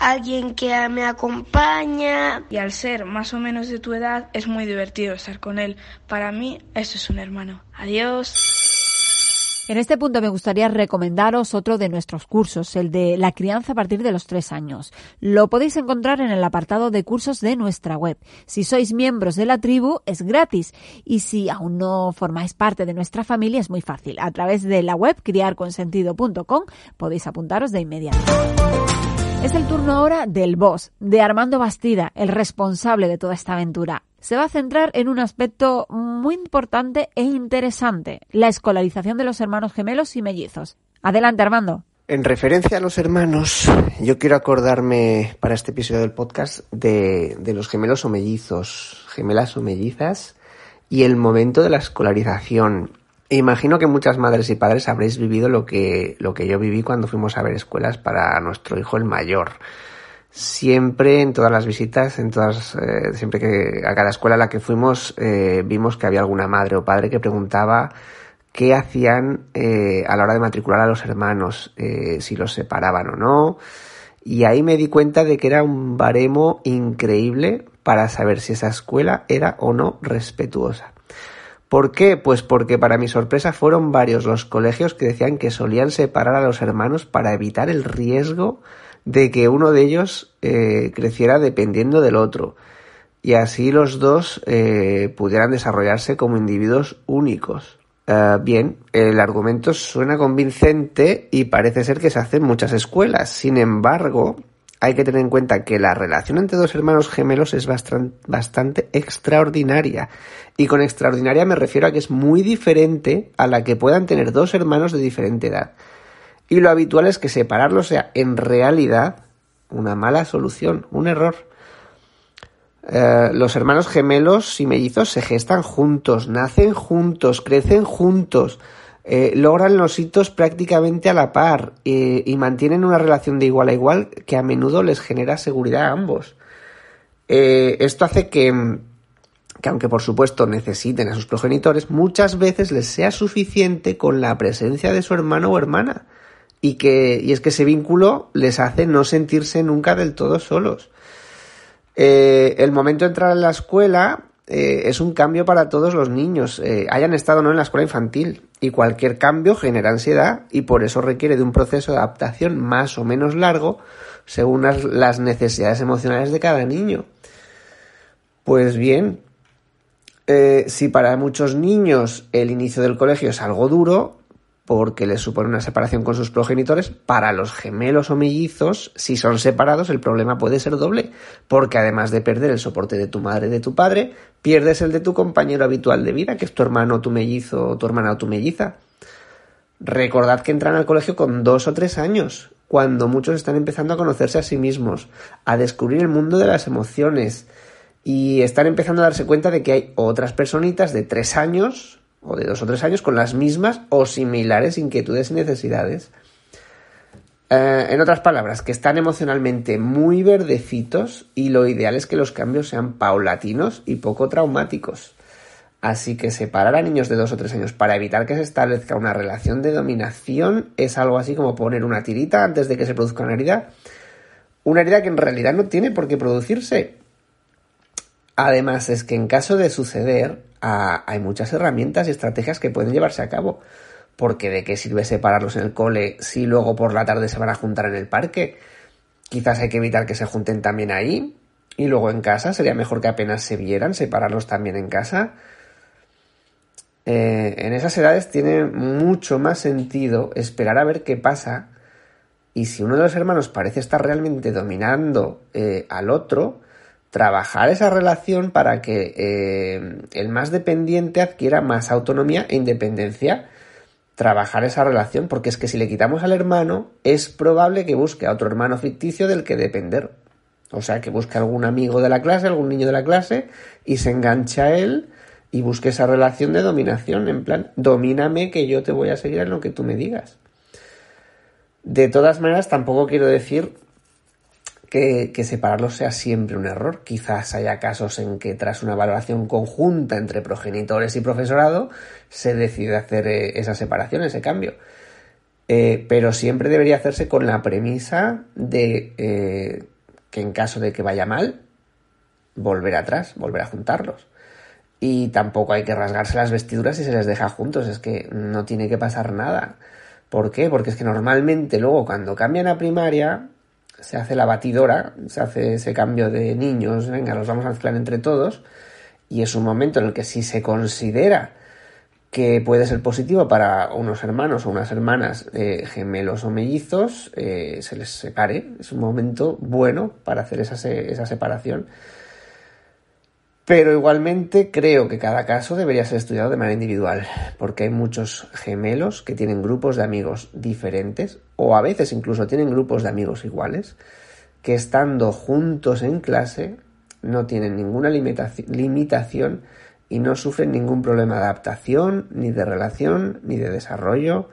Alguien que me acompaña. Y al ser más o menos de tu edad es muy divertido estar con él. Para mí eso es un hermano. Adiós. En este punto me gustaría recomendaros otro de nuestros cursos, el de la crianza a partir de los tres años. Lo podéis encontrar en el apartado de cursos de nuestra web. Si sois miembros de la tribu, es gratis. Y si aún no formáis parte de nuestra familia, es muy fácil. A través de la web criarconsentido.com podéis apuntaros de inmediato. Es el turno ahora del boss, de Armando Bastida, el responsable de toda esta aventura se va a centrar en un aspecto muy importante e interesante, la escolarización de los hermanos gemelos y mellizos. Adelante, Armando. En referencia a los hermanos, yo quiero acordarme para este episodio del podcast de, los gemelos o mellizos, gemelas o mellizas, y el momento de la escolarización. Imagino que muchas madres y padres habréis vivido lo que, lo que yo viví cuando fuimos a ver escuelas para nuestro hijo el mayor siempre en todas las visitas, en todas, eh, siempre que a cada escuela a la que fuimos, eh, vimos que había alguna madre o padre que preguntaba qué hacían eh, a la hora de matricular a los hermanos, si los separaban o no. Y ahí me di cuenta de que era un baremo increíble para saber si esa escuela era o no respetuosa. ¿Por qué? Pues porque para mi sorpresa fueron varios los colegios que decían que solían separar a los hermanos para evitar el riesgo de que uno de ellos eh, creciera dependiendo del otro y así los dos eh, pudieran desarrollarse como individuos únicos. Eh, bien, el argumento suena convincente y parece ser que se hace en muchas escuelas. Sin embargo, hay que tener en cuenta que la relación entre dos hermanos gemelos es bastante extraordinaria. Y con extraordinaria me refiero a que es muy diferente a la que puedan tener dos hermanos de diferente edad y lo habitual es que separarlo sea en realidad una mala solución, un error. Eh, los hermanos gemelos y mellizos se gestan juntos, nacen juntos, crecen juntos, eh, logran los hitos prácticamente a la par eh, y mantienen una relación de igual a igual que a menudo les genera seguridad a ambos. esto hace que, que, aunque por supuesto necesiten a sus progenitores, muchas veces les sea suficiente con la presencia de su hermano o hermana y que y es que ese vínculo les hace no sentirse nunca del todo solos. Eh, el momento de entrar en la escuela eh, es un cambio para todos los niños, eh, hayan estado o no en la escuela infantil, y cualquier cambio genera ansiedad y por eso requiere de un proceso de adaptación más o menos largo según las necesidades emocionales de cada niño. Pues bien, si para muchos niños el inicio del colegio es algo duro, porque les supone una separación con sus progenitores. Para los gemelos o mellizos, si son separados, el problema puede ser doble, porque además de perder el soporte de tu madre y de tu padre, pierdes el de tu compañero habitual de vida, que es tu hermano, tu mellizo, o tu hermana o tu melliza. Recordad que entran al colegio con dos o tres años, cuando muchos están empezando a conocerse a sí mismos, a descubrir el mundo de las emociones, y están empezando a darse cuenta de que hay otras personitas de tres años o de dos o tres años con las mismas o similares inquietudes y necesidades. Eh, en otras palabras, que están emocionalmente muy verdecitos y lo ideal es que los cambios sean paulatinos y poco traumáticos. Así que separar a niños de dos o tres años para evitar que se establezca una relación de dominación es algo así como poner una tirita antes de que se produzca una herida. Una herida que en realidad no tiene por qué producirse. Además es que en caso de suceder, hay muchas herramientas y estrategias que pueden llevarse a cabo. Porque de qué sirve separarlos en el cole si luego por la tarde se van a juntar en el parque. Quizás hay que evitar que se junten también ahí. Y luego en casa sería mejor que apenas se vieran, separarlos también en casa. Eh, en esas edades tiene mucho más sentido esperar a ver qué pasa. Y si uno de los hermanos parece estar realmente dominando eh, al otro, trabajar esa relación para que eh, el más dependiente adquiera más autonomía e independencia. Trabajar esa relación, porque es que si le quitamos al hermano, es probable que busque a otro hermano ficticio del que depender. O sea, que busque algún amigo de la clase, algún niño de la clase, y se engancha a él y busque esa relación de dominación, en plan, domíname que yo te voy a seguir en lo que tú me digas. De todas maneras, tampoco quiero decir que, separarlos sea siempre un error. Quizás haya casos en que tras una valoración conjunta entre progenitores y profesorado se decide hacer eh, esa separación, ese cambio. Eh, pero siempre debería hacerse con la premisa de eh, que en caso de que vaya mal, volver atrás, volver a juntarlos. Y tampoco hay que rasgarse las vestiduras si se les deja juntos, es que no tiene que pasar nada. ¿Por qué? Porque es que normalmente luego cuando cambian a primaria se hace la batidora, se hace ese cambio de niños, venga, los vamos a mezclar entre todos, y es un momento en el que si se considera que puede ser positivo para unos hermanos o unas hermanas eh, gemelos o mellizos, eh, se les separe. Es un momento bueno para hacer esa, esa separación. Pero igualmente creo que cada caso debería ser estudiado de manera individual, porque hay muchos gemelos que tienen grupos de amigos diferentes, o a veces incluso tienen grupos de amigos iguales, que estando juntos en clase no tienen ninguna limitación y no sufren ningún problema de adaptación, ni de relación, ni de desarrollo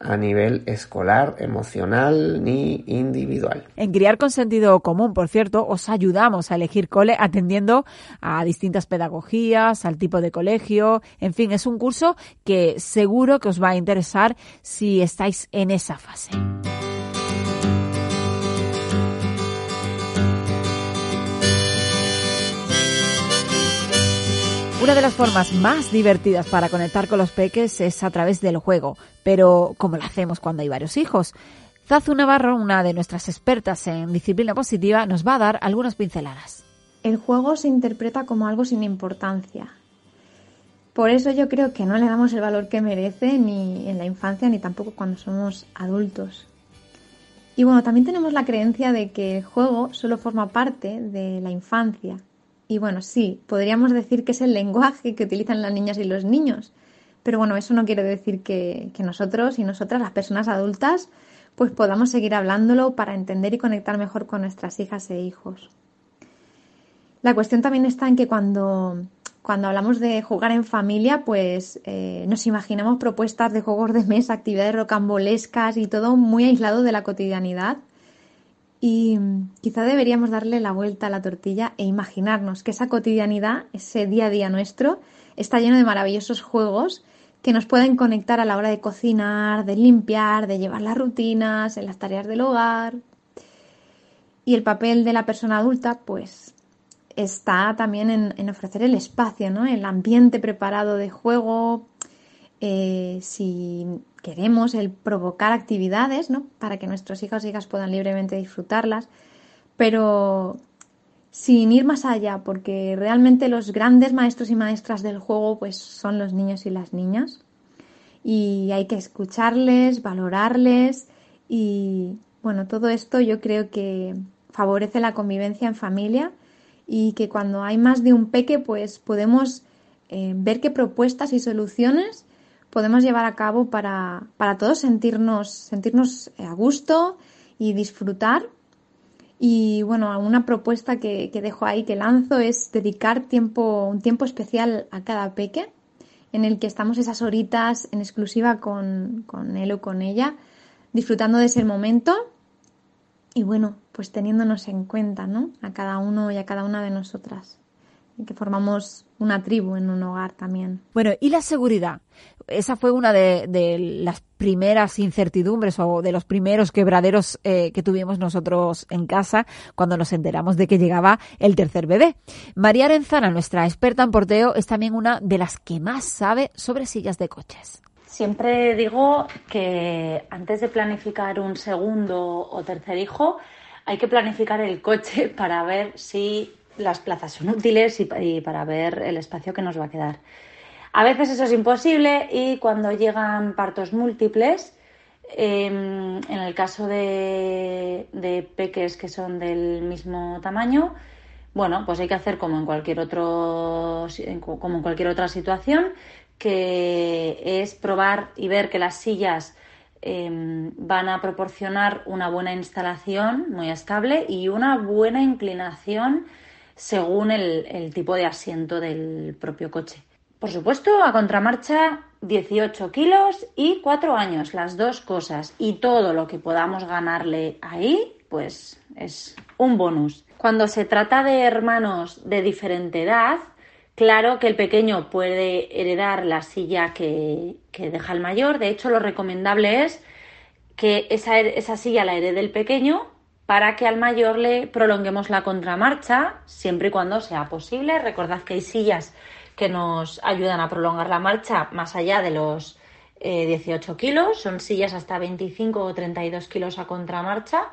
a nivel escolar, emocional ni individual. En Criar con Sentido Común, por cierto, os ayudamos a elegir cole atendiendo a distintas pedagogías, al tipo de colegio, en fin, es un curso que seguro que os va a interesar si estáis en esa fase. Una de las formas más divertidas para conectar con los peques es a través del juego, pero como lo hacemos cuando hay varios hijos. Zazu Navarro, una de nuestras expertas en disciplina positiva, nos va a dar algunas pinceladas. El juego se interpreta como algo sin importancia. Por eso yo creo que no le damos el valor que merece ni en la infancia ni tampoco cuando somos adultos. Y bueno, también tenemos la creencia de que el juego solo forma parte de la infancia y bueno, sí, podríamos decir que es el lenguaje que utilizan las niñas y los niños. Pero bueno, eso no quiere decir que, nosotros y nosotras, las personas adultas, pues podamos seguir hablándolo para entender y conectar mejor con nuestras hijas e hijos. La cuestión también está en que cuando, cuando hablamos de jugar en familia, pues eh, nos imaginamos propuestas de juegos de mesa, actividades rocambolescas y todo muy aislado de la cotidianidad. Y quizá deberíamos darle la vuelta a la tortilla e imaginarnos que esa cotidianidad, ese día a día nuestro, está lleno de maravillosos juegos que nos pueden conectar a la hora de cocinar, de limpiar, de llevar las rutinas, en las tareas del hogar. Y el papel de la persona adulta, pues, está también en, ofrecer el espacio, ¿no? El ambiente preparado de juego, eh, si queremos el provocar actividades, ¿no? Para que nuestros hijos e hijas puedan libremente disfrutarlas, pero sin ir más allá, porque realmente los grandes maestros y maestras del juego, pues son los niños y las niñas. Y hay que escucharles, valorarles y, bueno, todo esto yo creo que favorece la convivencia en familia y que cuando hay más de un peque, pues podemos eh, ver qué propuestas y soluciones podemos llevar a cabo para, para todos sentirnos, sentirnos a gusto y disfrutar. Y bueno, una propuesta que, que dejo ahí, que lanzo, es dedicar tiempo, un tiempo especial a cada peque, en el que estamos esas horitas en exclusiva con, con él o con ella, disfrutando de ese momento y bueno, pues teniéndonos en cuenta, ¿no? A cada uno y a cada una de nosotras que formamos una tribu en un hogar también. Bueno, y la seguridad. Esa fue una de, las primeras incertidumbres o de los primeros quebraderos eh, que tuvimos nosotros en casa cuando nos enteramos de que llegaba el tercer bebé. María Arenzana, nuestra experta en porteo, es también una de las que más sabe sobre sillas de coches. Siempre digo que antes de planificar un segundo o tercer hijo, hay que planificar el coche para ver si las plazas son útiles y, para ver el espacio que nos va a quedar. A veces eso es imposible y cuando llegan partos múltiples, em, en el caso de, peques que son del mismo tamaño, bueno, pues hay que hacer como en cualquier otro, como en cualquier otra situación, que es probar y ver que las sillas em, van a proporcionar una buena instalación muy estable y una buena inclinación según el, tipo de asiento del propio coche. Por supuesto, a contramarcha 18 kilos y 4 años, las dos cosas. Y todo lo que podamos ganarle ahí, pues es un bonus. Cuando se trata de hermanos de diferente edad, claro que el pequeño puede heredar la silla que, que deja el mayor. De hecho, lo recomendable es que esa, esa silla la herede el pequeño para que al mayor le prolonguemos la contramarcha, siempre y cuando sea posible. Recordad que hay sillas que nos ayudan a prolongar la marcha más allá de los 18 eh, kilos, son sillas hasta 25 o 32 kilos a contramarcha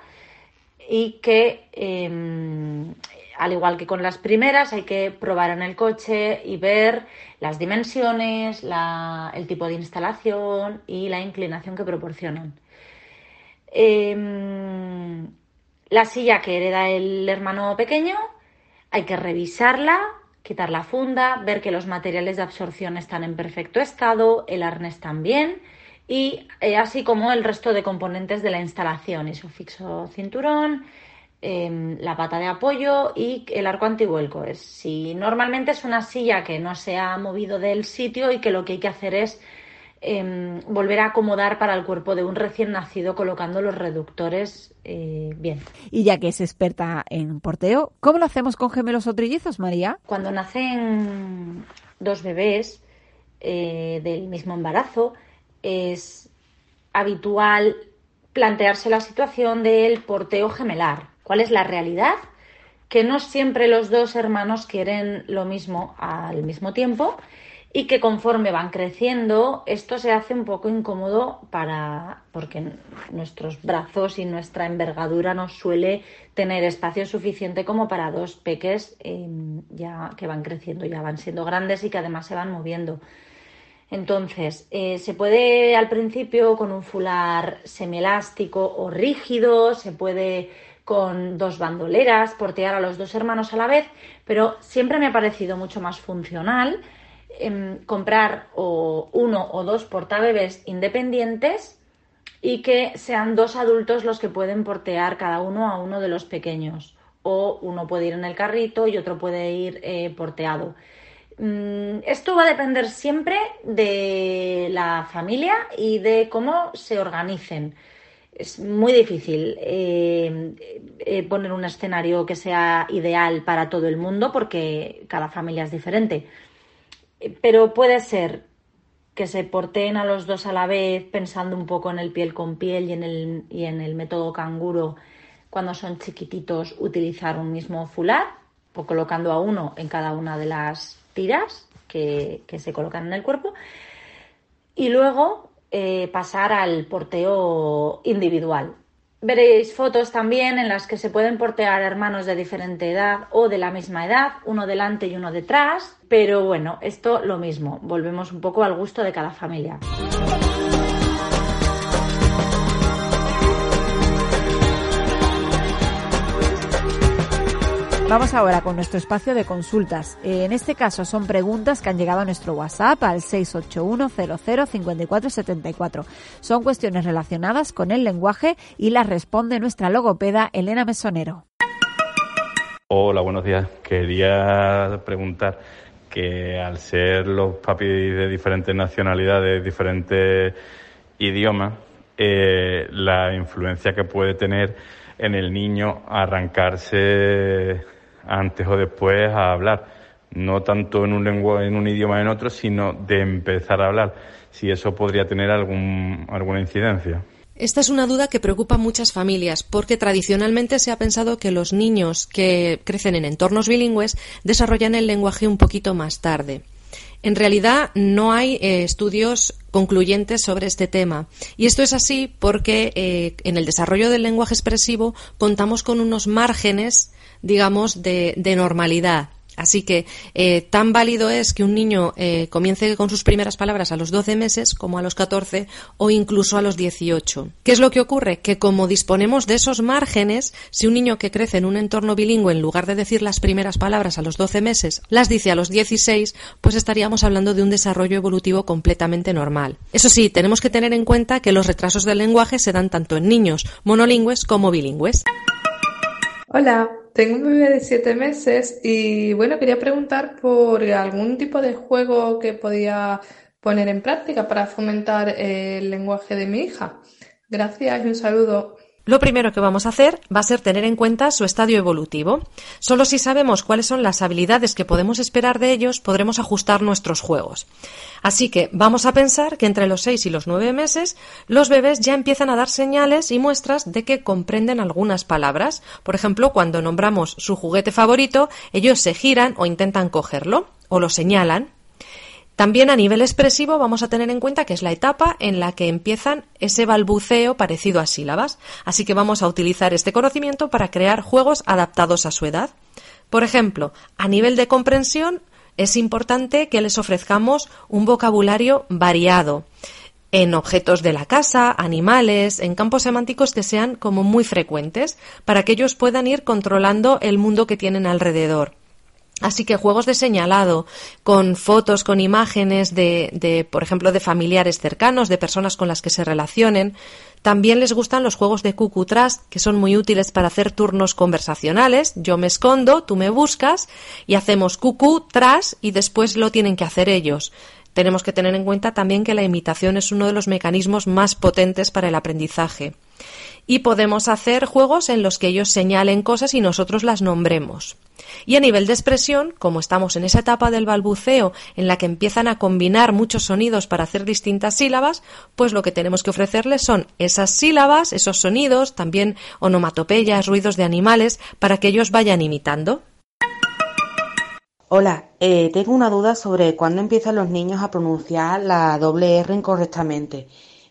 y que, em, al igual que con las primeras, hay que probar en el coche y ver las dimensiones, el tipo de instalación y la inclinación que proporcionan. Em, la silla que hereda el hermano pequeño hay que revisarla, quitar la funda, ver que los materiales de absorción están en perfecto estado, el arnés también y eh, así como el resto de componentes de la instalación, fixo cinturón, em, la pata de apoyo y el arco antivuelco. Si normalmente es una silla que no se ha movido del sitio y que lo que hay que hacer es Em, volver a acomodar para el cuerpo de un recién nacido colocando los reductores eh, bien. Y ya que es experta en porteo, ¿cómo lo hacemos con gemelos o trillizos, María? Cuando nacen dos bebés eh, del mismo embarazo, es habitual plantearse la situación del porteo gemelar. ¿Cuál es la realidad? Que no siempre los dos hermanos quieren lo mismo al mismo tiempo y que conforme van creciendo esto se hace un poco incómodo para porque nuestros brazos y nuestra envergadura no suele tener espacio suficiente como para dos peques em, ya que van creciendo ya van siendo grandes y que además se van moviendo. Entonces eh, se puede al principio con un fular semielástico o rígido se puede con dos bandoleras portear a los dos hermanos a la vez pero siempre me ha parecido mucho más funcional comprar o uno o dos portabebés independientes y que sean dos adultos los que pueden portear cada uno a uno de los pequeños. O uno puede ir en el carrito y otro puede ir eh, porteado. Mm, esto va a depender siempre de la familia y de cómo se organicen. Es muy difícil eh, eh, poner un escenario que sea ideal para todo el mundo porque cada familia es diferente pero puede ser que se porteen a los dos a la vez, pensando un poco en el piel con piel y en el, y en el método canguro, cuando son chiquititos, utilizar un mismo fular, o colocando a uno en cada una de las tiras que, se colocan en el cuerpo, y luego eh, pasar al porteo individual. Veréis fotos también en las que se pueden portear hermanos de diferente edad o de la misma edad, uno delante y uno detrás, pero bueno, esto lo mismo, volvemos un poco al gusto de cada familia. Vamos ahora con nuestro espacio de consultas. En este caso son preguntas que han llegado a nuestro WhatsApp al 681005474. Son cuestiones relacionadas con el lenguaje y las responde nuestra logopeda Elena Mesonero. Hola, buenos días. Quería preguntar que al ser los papis de diferentes nacionalidades, diferentes idiomas, eh, la influencia que puede tener en el niño arrancarse antes o después a hablar, no tanto en un lengua, en un idioma en otro, sino de empezar a hablar, si eso podría tener algún, alguna incidencia. Esta es una duda que preocupa a muchas familias porque tradicionalmente se ha pensado que los niños que crecen en entornos bilingües desarrollan el lenguaje un poquito más tarde. En realidad no hay eh, estudios concluyentes sobre este tema. Y esto es así porque eh, en el desarrollo del lenguaje expresivo contamos con unos márgenes digamos, de, de normalidad. Así que eh, tan válido es que un niño eh, comience con sus primeras palabras a los 12 meses como a los 14 o incluso a los 18. ¿Qué es lo que ocurre? Que como disponemos de esos márgenes, si un niño que crece en un entorno bilingüe, en lugar de decir las primeras palabras a los 12 meses, las dice a los 16, pues estaríamos hablando de un desarrollo evolutivo completamente normal. Eso sí, tenemos que tener en cuenta que los retrasos del lenguaje se dan tanto en niños monolingües como bilingües. Hola, tengo un bebé de siete meses y bueno, quería preguntar por algún tipo de juego que podía poner en práctica para fomentar el lenguaje de mi hija. Gracias y un saludo. Lo primero que vamos a hacer va a ser tener en cuenta su estadio evolutivo. Solo si sabemos cuáles son las habilidades que podemos esperar de ellos, podremos ajustar nuestros juegos. Así que vamos a pensar que entre los 6 y los 9 meses los bebés ya empiezan a dar señales y muestras de que comprenden algunas palabras. Por ejemplo, cuando nombramos su juguete favorito, ellos se giran o intentan cogerlo o lo señalan. También a nivel expresivo vamos a tener en cuenta que es la etapa en la que empiezan ese balbuceo parecido a sílabas, así que vamos a utilizar este conocimiento para crear juegos adaptados a su edad. Por ejemplo, a nivel de comprensión es importante que les ofrezcamos un vocabulario variado en objetos de la casa, animales, en campos semánticos que sean como muy frecuentes, para que ellos puedan ir controlando el mundo que tienen alrededor. Así que juegos de señalado, con fotos, con imágenes de, por ejemplo, de familiares cercanos, de personas con las que se relacionen. También les gustan los juegos de cucutras, que son muy útiles para hacer turnos conversacionales. Yo me escondo, tú me buscas y hacemos cucú tras y después lo tienen que hacer ellos. Tenemos que tener en cuenta también que la imitación es uno de los mecanismos más potentes para el aprendizaje y podemos hacer juegos en los que ellos señalen cosas y nosotros las nombremos. Y a nivel de expresión, como estamos en esa etapa del balbuceo en la que empiezan a combinar muchos sonidos para hacer distintas sílabas, pues lo que tenemos que ofrecerles son esas sílabas, esos sonidos, también onomatopeyas, ruidos de animales, para que ellos vayan imitando. Hola, eh, tengo una duda sobre cuándo empiezan los niños a pronunciar la doble R incorrectamente.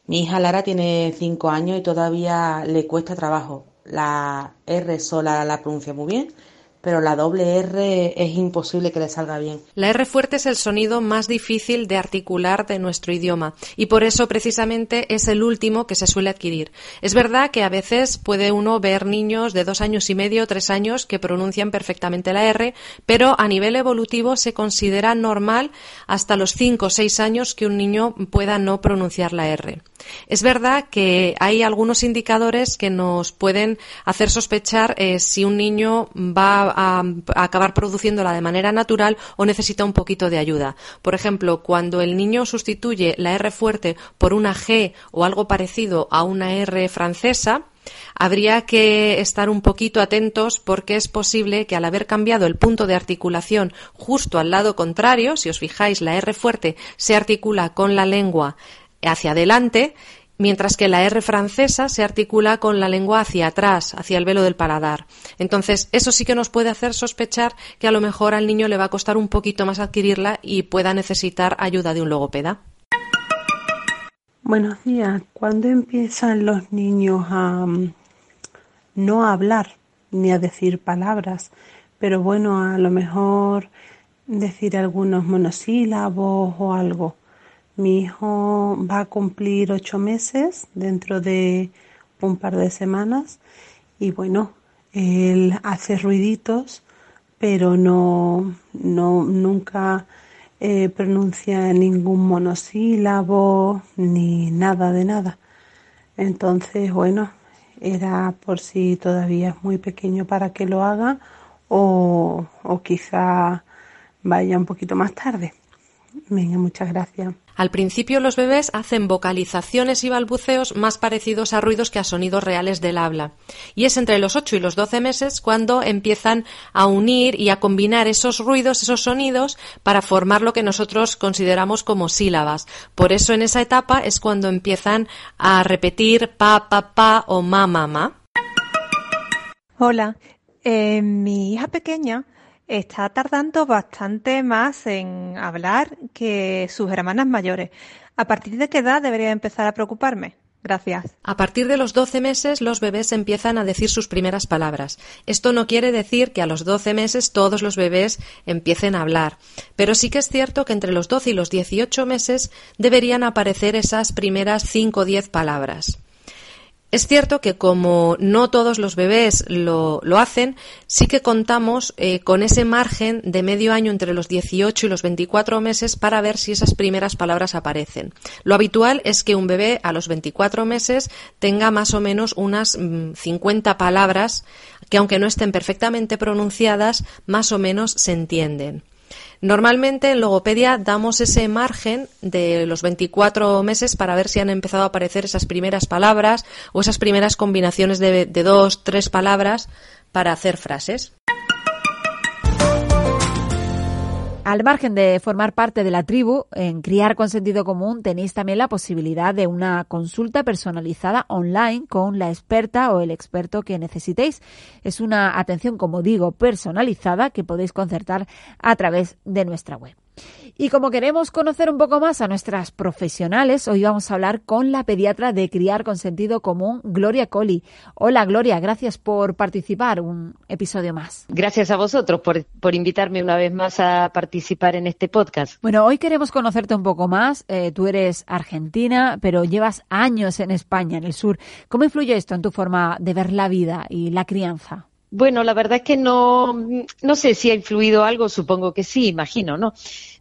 Mi hija Lara tiene cinco años y todavía le cuesta trabajo. La R sola la pronuncia muy bien, pero la doble R es imposible que le salga bien. La R fuerte es el sonido más difícil de articular de nuestro idioma y por eso precisamente es el último que se suele adquirir. Es verdad que a veces puede uno ver niños de dos años y medio, tres años que pronuncian perfectamente la R, pero a nivel evolutivo se considera normal hasta los cinco o seis años que un niño pueda no pronunciar la R. Es verdad que hay algunos indicadores que nos pueden hacer sospechar eh, si un niño va a, acabar produciéndola de manera natural o necesita un poquito de ayuda. Por ejemplo, cuando el niño sustituye la R fuerte por una G o algo parecido a una R francesa, Habría que estar un poquito atentos porque es posible que al haber cambiado el punto de articulación justo al lado contrario, si os fijáis, la R fuerte se articula con la lengua hacia adelante mientras que la R francesa se articula con la lengua hacia atrás, hacia el velo del paladar. Entonces, eso sí que nos puede hacer sospechar que a lo mejor al niño le va a costar un poquito más adquirirla y pueda necesitar ayuda de un logopeda. Buenos días. ¿Cuándo empiezan los niños a mm, no hablar ni a decir palabras? Pero bueno, a lo mejor decir algunos monosílabos o algo. Mi hijo va a cumplir ocho meses dentro de un par de semanas y bueno, él hace ruiditos, pero no, no nunca eh, pronuncia ningún monosílabo ni nada de nada. Entonces, bueno, era por si todavía es muy pequeño para que lo haga o, o quizá vaya un poquito más tarde. Venga, muchas gracias. Al principio los bebés hacen vocalizaciones y balbuceos más parecidos a ruidos que a sonidos reales del habla. Y es entre los 8 y los 12 meses cuando empiezan a unir y a combinar esos ruidos, esos sonidos, para formar lo que nosotros consideramos como sílabas. Por eso en esa etapa es cuando empiezan a repetir pa, pa, pa o ma, ma, ma. Hola, eh, mi hija pequeña está tardando bastante más en hablar que sus hermanas mayores. ¿A partir de qué edad debería empezar a preocuparme? Gracias. A partir de los 12 meses los bebés empiezan a decir sus primeras palabras. Esto no quiere decir que a los 12 meses todos los bebés empiecen a hablar, pero sí que es cierto que entre los 12 y los 18 meses deberían aparecer esas primeras 5 o 10 palabras. Es cierto que como no todos los bebés lo, lo hacen, sí que contamos eh, con ese margen de medio año entre los 18 y los 24 meses para ver si esas primeras palabras aparecen. Lo habitual es que un bebé a los 24 meses tenga más o menos unas 50 mm, palabras que aunque no estén perfectamente pronunciadas, más o menos se entienden. Normalmente en logopedia damos ese margen de los 24 meses para ver si han empezado a aparecer esas primeras palabras o esas primeras combinaciones de, dos, tres palabras para hacer frases. Al margen de formar parte de la tribu, en Criar con Sentido Común tenéis también la posibilidad de una consulta personalizada online con la experta o el experto que necesitéis. Es una atención, como digo, personalizada que podéis concertar a través de nuestra web. Y como queremos conocer un poco más a nuestras profesionales, hoy vamos a hablar con la pediatra de Criar con Sentido Común, Gloria Colli. Hola Gloria, gracias por participar un episodio más. Gracias a vosotros por, por invitarme una vez más a participar en este podcast. Bueno, hoy queremos conocerte un poco más. Eh, tú eres argentina, pero llevas años en España, en el sur. ¿Cómo influye esto en tu forma de ver la vida y la crianza? Bueno, la verdad es que no, no sé si ha influido algo, supongo que sí, imagino, ¿no?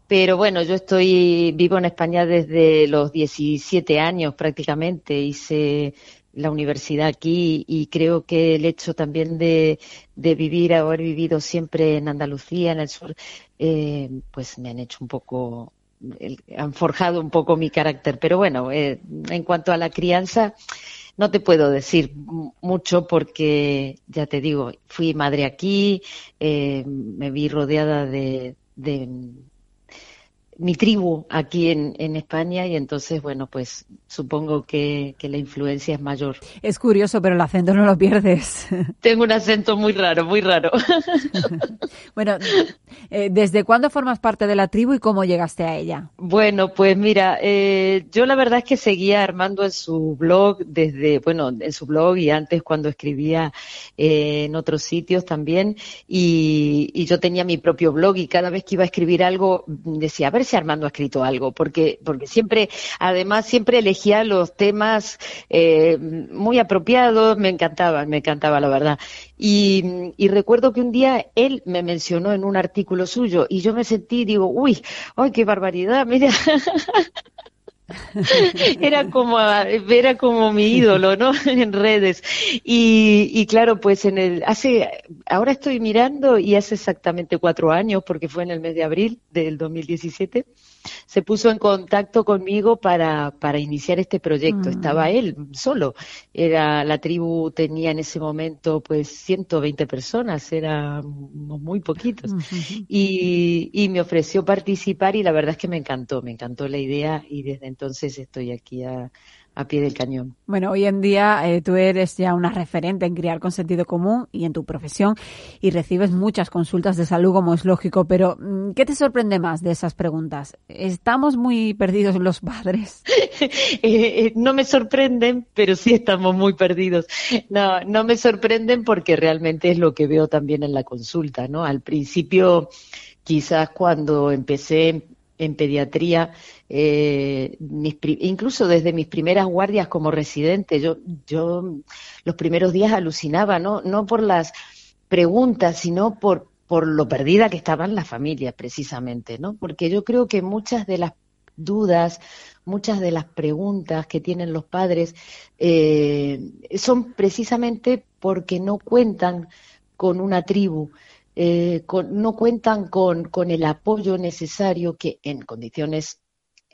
Pero bueno, yo estoy vivo en España desde los 17 años prácticamente. Hice la universidad aquí y creo que el hecho también de, de vivir, haber vivido siempre en Andalucía, en el sur, eh, pues me han hecho un poco, han forjado un poco mi carácter. Pero bueno, eh, en cuanto a la crianza, no te puedo decir mucho porque, ya te digo, fui madre aquí, eh, me vi rodeada de, de mi tribu aquí en, en, España y entonces, bueno, pues supongo que, que, la influencia es mayor. Es curioso, pero el acento no lo pierdes. Tengo un acento muy raro, muy raro. bueno, eh, ¿desde cuándo formas parte de la tribu y cómo llegaste a ella? Bueno, pues mira, eh, yo la verdad es que seguía Armando en su blog desde, bueno, en su blog y antes cuando escribía eh, en otros sitios también y, y yo tenía mi propio blog y cada vez que iba a escribir algo decía, a ver si Armando ha escrito algo, porque, porque siempre, además, siempre elegía los temas eh, muy apropiados, me encantaban, me encantaba la verdad. Y, y, recuerdo que un día él me mencionó en un artículo suyo y yo me sentí, digo, uy, ay, qué barbaridad, mira. era como era como mi ídolo no en redes y, y, claro pues en el hace ahora estoy mirando y hace exactamente cuatro años porque fue en el mes de abril del 2017 se puso en contacto conmigo para, para iniciar este proyecto. Estaba Mm. él solo. Era, la tribu tenía en ese momento pues 120 personas, éramos muy poquitos. Y, y me ofreció participar y la verdad es que me encantó, me encantó la idea y desde entonces estoy aquí a, a pie del cañón. Bueno, hoy en día eh, tú eres ya una referente en criar con sentido común y en tu profesión y recibes muchas consultas de salud como es lógico, pero mm, ¿qué te sorprende más de esas preguntas? ¿Estamos muy perdidos los padres? eh, eh, no me sorprenden, pero sí estamos muy perdidos. No, no me sorprenden porque realmente es lo que veo también en la consulta, ¿no? Al principio, quizás cuando empecé en pediatría, eh, mis, incluso desde mis primeras guardias como residente, yo, yo los primeros días alucinaba, ¿no? No por las preguntas, sino por, por lo perdida que estaban las familias, precisamente, ¿no? Porque yo creo que muchas de las dudas, muchas de las preguntas que tienen los padres eh, son precisamente porque no cuentan con una tribu, eh, no cuentan con, con, el apoyo necesario que en condiciones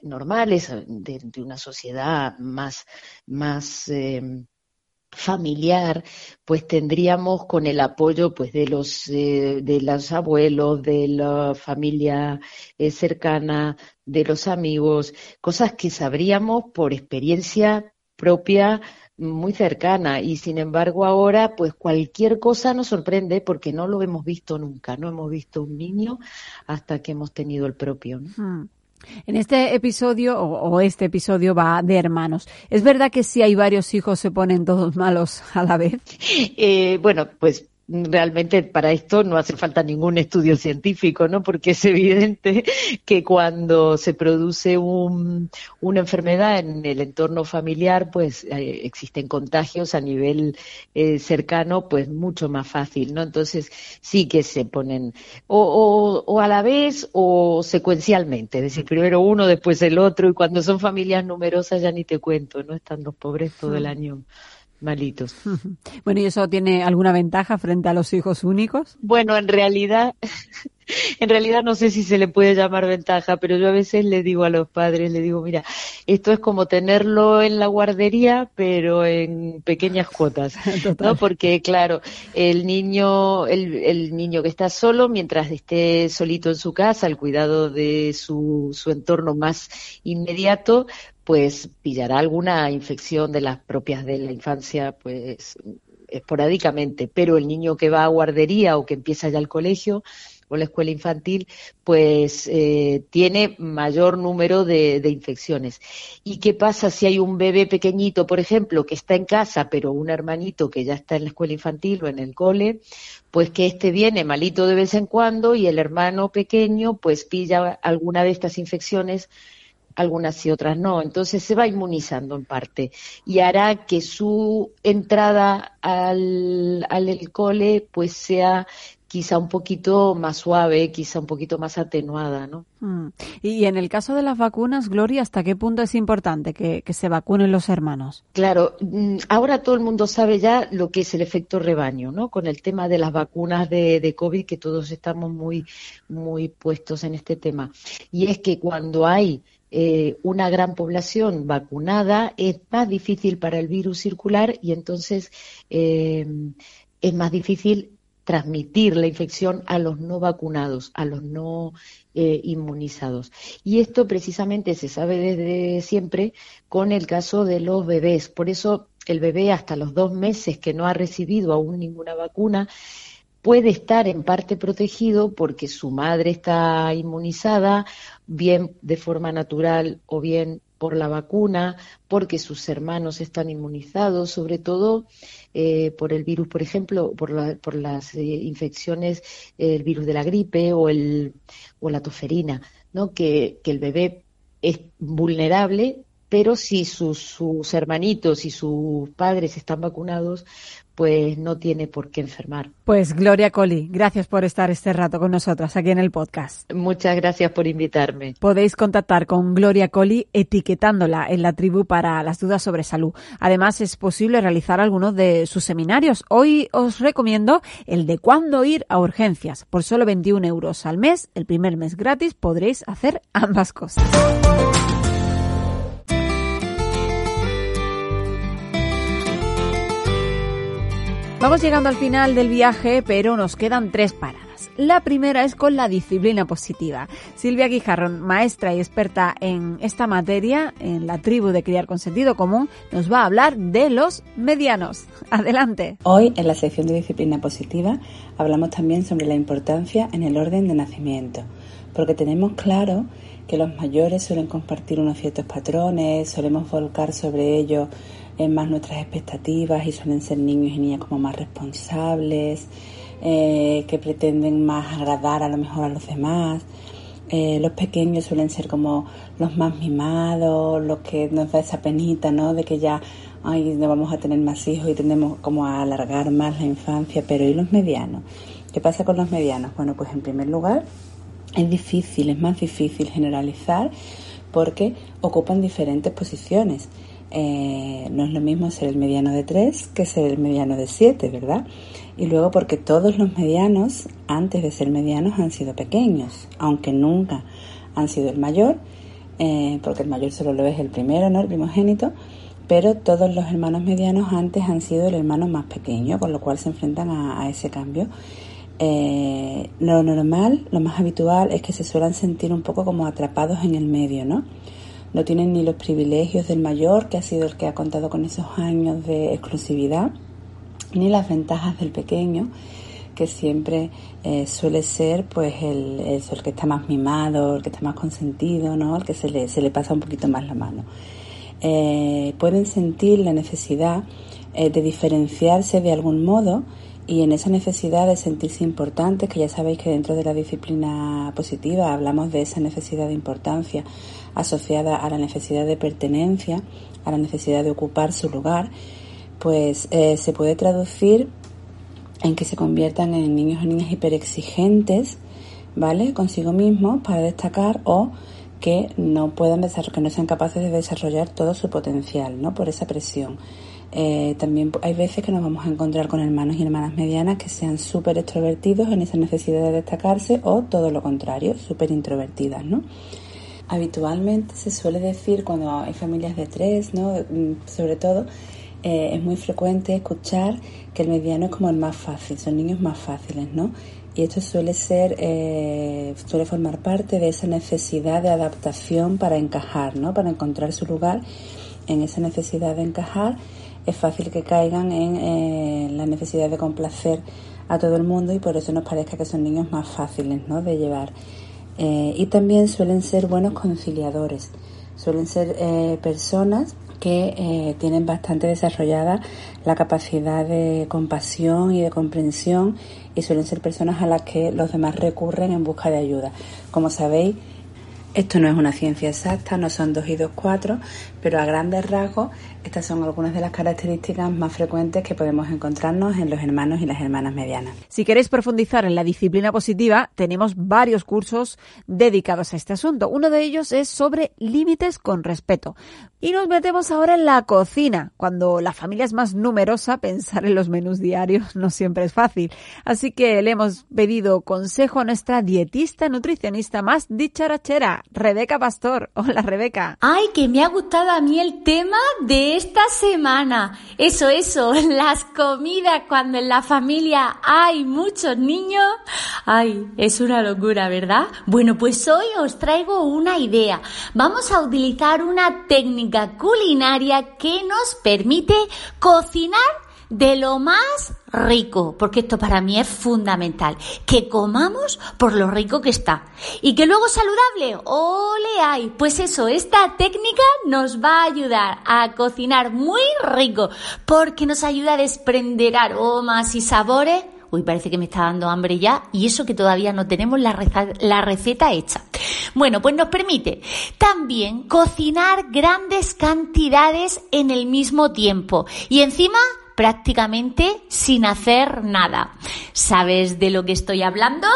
normales de, de una sociedad más, más eh, familiar, pues tendríamos con el apoyo pues de los eh, de los abuelos, de la familia eh, cercana, de los amigos, cosas que sabríamos por experiencia propia muy cercana y sin embargo ahora pues cualquier cosa nos sorprende porque no lo hemos visto nunca, no hemos visto un niño hasta que hemos tenido el propio. ¿no? Hmm. En este episodio, o, o, este episodio va de hermanos. ¿Es verdad que si hay varios hijos se ponen todos malos a la vez? Eh, bueno, pues realmente para esto no hace falta ningún estudio científico, ¿no? Porque es evidente que cuando se produce un, una enfermedad en el entorno familiar, pues eh, existen contagios a nivel eh, cercano, pues mucho más fácil, ¿no? Entonces sí que se ponen o, o, o, a la vez o secuencialmente, es decir, primero uno, después el otro, y cuando son familias numerosas ya ni te cuento, ¿no? Están los pobres todo el año malitos. Bueno, ¿y eso tiene alguna ventaja frente a los hijos únicos? Bueno, en realidad en realidad no sé si se le puede llamar ventaja, pero yo a veces le digo a los padres, le digo, mira, esto es como tenerlo en la guardería, pero en pequeñas cuotas, ¿no? Porque claro, el niño, el, el, niño que está solo, mientras esté solito en su casa, al cuidado de su, su entorno más inmediato, pues pillará alguna infección de las propias de la infancia, pues esporádicamente, pero el niño que va a guardería o que empieza ya el colegio o la escuela infantil, pues eh, tiene mayor número de, de, infecciones. ¿Y qué pasa si hay un bebé pequeñito, por ejemplo, que está en casa, pero un hermanito que ya está en la escuela infantil o en el cole? Pues que este viene malito de vez en cuando y el hermano pequeño pues pilla alguna de estas infecciones algunas y otras no. Entonces se va inmunizando en parte y hará que su entrada al, al cole pues sea quizá un poquito más suave, quizá un poquito más atenuada, ¿no? Mm. Y en el caso de las vacunas, Gloria, ¿hasta qué punto es importante que, que, se vacunen los hermanos? Claro, mm, ahora todo el mundo sabe ya lo que es el efecto rebaño, ¿no? Con el tema de las vacunas de, de COVID, que todos estamos muy, muy puestos en este tema. Y es que cuando hay eh, una gran población vacunada, es más difícil para el virus circular y entonces eh, es más difícil transmitir la infección a los no vacunados, a los no eh, inmunizados. Y esto precisamente se sabe desde siempre con el caso de los bebés. Por eso el bebé hasta los dos meses que no ha recibido aún ninguna vacuna puede estar en parte protegido porque su madre está inmunizada, bien de forma natural o bien por la vacuna, porque sus hermanos están inmunizados, sobre todo eh, por el virus, por ejemplo, por, por las eh, infecciones, el virus de la gripe o, el, la toferina, ¿no? que, el bebé es vulnerable pero si sus, hermanitos y sus padres están vacunados, pues no tiene por qué enfermar. Pues Gloria Coli, gracias por estar este rato con nosotras aquí en el podcast. Muchas gracias por invitarme. Podéis contactar con Gloria Coli etiquetándola en la tribu para las dudas sobre salud. Además, es posible realizar algunos de sus seminarios. Hoy os recomiendo el de cuándo ir a urgencias. Por solo 21 euros al mes, el primer mes gratis, podréis hacer ambas cosas. Vamos llegando al final del viaje, pero nos quedan tres paradas. La primera es con la disciplina positiva. Silvia Guijarrón, maestra y experta en esta materia, en la tribu de criar con sentido común, nos va a hablar de los medianos. Adelante. Hoy, en la sección de disciplina positiva, hablamos también sobre la importancia en el orden de nacimiento, porque tenemos claro que los mayores suelen compartir unos ciertos patrones, solemos volcar sobre ellos más nuestras expectativas y suelen ser niños y niñas como más responsables, eh, que pretenden más agradar a lo mejor a los demás. Eh, los pequeños suelen ser como los más mimados, los que nos da esa penita, ¿no? De que ya, ay, no vamos a tener más hijos y tendemos como a alargar más la infancia, pero ¿y los medianos? ¿Qué pasa con los medianos? Bueno, pues en primer lugar, es difícil, es más difícil generalizar porque ocupan diferentes posiciones. Eh, no es lo mismo ser el mediano de 3 que ser el mediano de 7, ¿verdad? Y luego porque todos los medianos, antes de ser medianos, han sido pequeños, aunque nunca han sido el mayor, eh, porque el mayor solo lo es el primero, ¿no? El primogénito, pero todos los hermanos medianos antes han sido el hermano más pequeño, con lo cual se enfrentan a, ese cambio. Eh, lo normal, lo más habitual es que se suelen sentir un poco como atrapados en el medio, ¿no? No tienen ni los privilegios del mayor, que ha sido el que ha contado con esos años de exclusividad, ni las ventajas del pequeño, que siempre eh, suele ser pues el, el, que está más mimado, el que está más consentido, ¿no? el que se le, se le pasa un poquito más la mano. Eh, pueden sentir la necesidad eh, de diferenciarse de algún modo y en esa necesidad de sentirse importantes, que ya sabéis que dentro de la disciplina positiva hablamos de esa necesidad de importancia asociada a la necesidad de pertenencia, a la necesidad de ocupar su lugar, pues eh, se puede traducir en que se conviertan en niños o niñas hiperexigentes, ¿vale? Consigo mismos para destacar o que no puedan que no sean capaces de desarrollar todo su potencial, ¿no? Por esa presión. Eh, también hay veces que nos vamos a encontrar con hermanos y hermanas medianas que sean súper extrovertidos en esa necesidad de destacarse o todo lo contrario, súper introvertidas, ¿no? Habitualmente se suele decir cuando hay familias de tres, ¿no? Mm, sobre todo, eh, es muy frecuente escuchar que el mediano es como el más fácil, son niños más fáciles, ¿no? Y esto suele ser, eh, suele formar parte de esa necesidad de adaptación para encajar, ¿no? Para encontrar su lugar en esa necesidad de encajar es fácil que caigan en eh, la necesidad de complacer a todo el mundo y por eso nos parezca que son niños más fáciles ¿no? de llevar. Eh, y también suelen ser buenos conciliadores, suelen ser eh, personas que tienen bastante desarrollada la capacidad de compasión y de comprensión y suelen ser personas a las que los demás recurren en busca de ayuda. Como sabéis, esto no es una ciencia exacta, no son dos y dos cuatro, pero a grandes rasgos estas son algunas de las características más frecuentes que podemos encontrarnos en los hermanos y las hermanas medianas. Si queréis profundizar en la disciplina positiva, tenemos varios cursos dedicados a este asunto. Uno de ellos es sobre límites con respeto. Y nos metemos ahora en la cocina. Cuando la familia es más numerosa, pensar en los menús diarios no siempre es fácil. Así que le hemos pedido consejo a nuestra dietista nutricionista más dicharachera, Rebeca Pastor. Hola, Rebeca. Ay, que me ha gustado a mí el tema de esta semana. Eso, eso, las comidas cuando en la familia hay muchos niños. Ay, es una locura, ¿verdad? Bueno, pues hoy os traigo una idea. Vamos a utilizar una técnica culinaria que nos permite cocinar de lo más rico, porque esto para mí es fundamental, que comamos por lo rico que está. Y que luego saludable, ole hay. Pues eso, esta técnica nos va a ayudar a cocinar muy rico, porque nos ayuda a desprender aromas y sabores. Uy, parece que me está dando hambre ya, y eso que todavía no tenemos la receta hecha. Bueno, pues nos permite también cocinar grandes cantidades en el mismo tiempo. Y encima prácticamente sin hacer nada. ¿Sabes de lo que estoy hablando?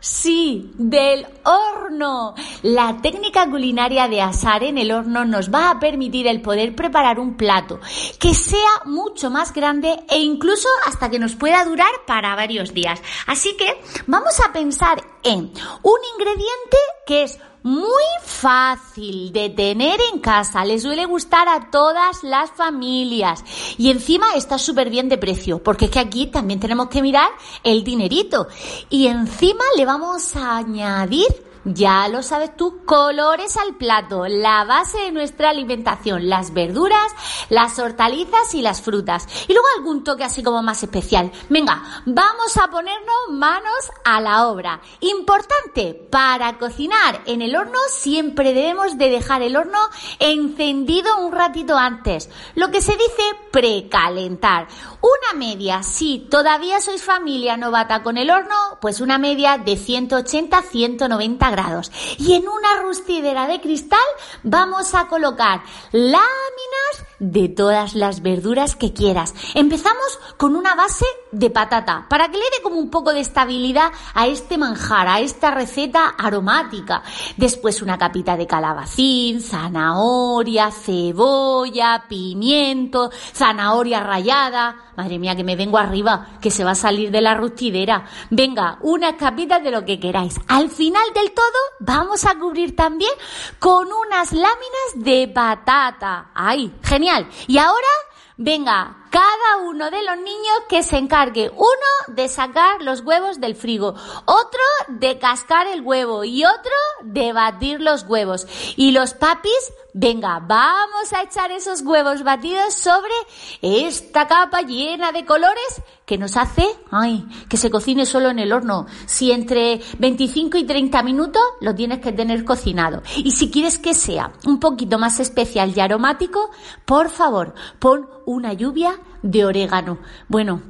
Sí, del horno. La técnica culinaria de asar en el horno nos va a permitir el poder preparar un plato que sea mucho más grande e incluso hasta que nos pueda durar para varios días. Así que vamos a pensar en un ingrediente que es muy fácil de tener en casa, le suele gustar a todas las familias. Y encima está súper bien de precio, porque es que aquí también tenemos que mirar el dinerito. Y encima le vamos a añadir ya lo sabes tú, colores al plato, la base de nuestra alimentación, las verduras, las hortalizas y las frutas. Y luego algún toque así como más especial. Venga, vamos a ponernos manos a la obra. Importante, para cocinar en el horno siempre debemos de dejar el horno encendido un ratito antes. Lo que se dice precalentar. Una media, si todavía sois familia novata con el horno, pues una media de 180-190 grados. Y en una rustidera de cristal vamos a colocar láminas de todas las verduras que quieras. Empezamos con una base de patata para que le dé como un poco de estabilidad a este manjar, a esta receta aromática. Después una capita de calabacín, zanahoria, cebolla, pimiento, zanahoria rallada. Madre mía, que me vengo arriba, que se va a salir de la rustidera. Venga, unas capitas de lo que queráis. Al final del todo vamos a cubrir también con unas láminas de patata. ¡Ay, genial! Y ahora, venga, cada uno de los niños que se encargue, uno de sacar los huevos del frigo, otro de cascar el huevo y otro de batir los huevos. Y los papis, venga, vamos a echar esos huevos batidos sobre esta capa llena de colores que nos hace, ay, que se cocine solo en el horno. Si entre 25 y 30 minutos lo tienes que tener cocinado. Y si quieres que sea un poquito más especial y aromático, por favor, pon una lluvia de orégano. Bueno,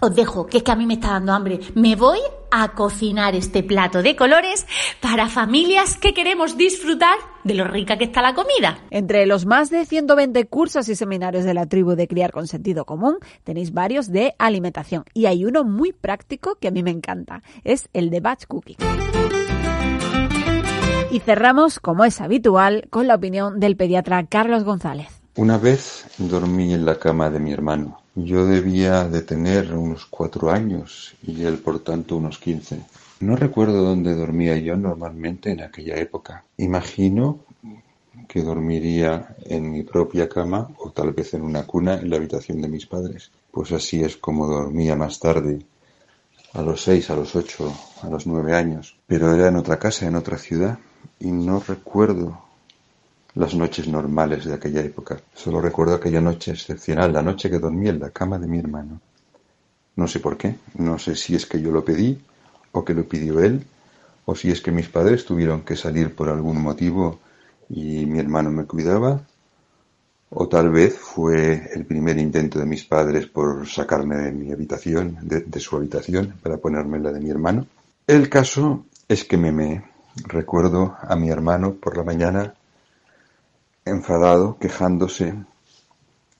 os dejo, que es que a mí me está dando hambre. Me voy a cocinar este plato de colores para familias que queremos disfrutar de lo rica que está la comida. Entre los más de 120 cursos y seminarios de la tribu de Criar con Sentido Común, tenéis varios de alimentación. Y hay uno muy práctico que a mí me encanta. Es el de batch cooking. Y cerramos, como es habitual, con la opinión del pediatra Carlos González. Una vez dormí en la cama de mi hermano. Yo debía de tener unos cuatro años y él por tanto unos quince. No recuerdo dónde dormía yo normalmente en aquella época. Imagino que dormiría en mi propia cama o tal vez en una cuna en la habitación de mis padres. Pues así es como dormía más tarde, a los seis, a los ocho, a los nueve años. Pero era en otra casa, en otra ciudad, y no recuerdo las noches normales de aquella época. Solo recuerdo aquella noche excepcional, la noche que dormí en la cama de mi hermano. No sé por qué, no sé si es que yo lo pedí o que lo pidió él, o si es que mis padres tuvieron que salir por algún motivo y mi hermano me cuidaba, o tal vez fue el primer intento de mis padres por sacarme de mi habitación, de, su habitación, para ponerme la de mi hermano. El caso es que me, me recuerdo a mi hermano por la mañana enfadado, quejándose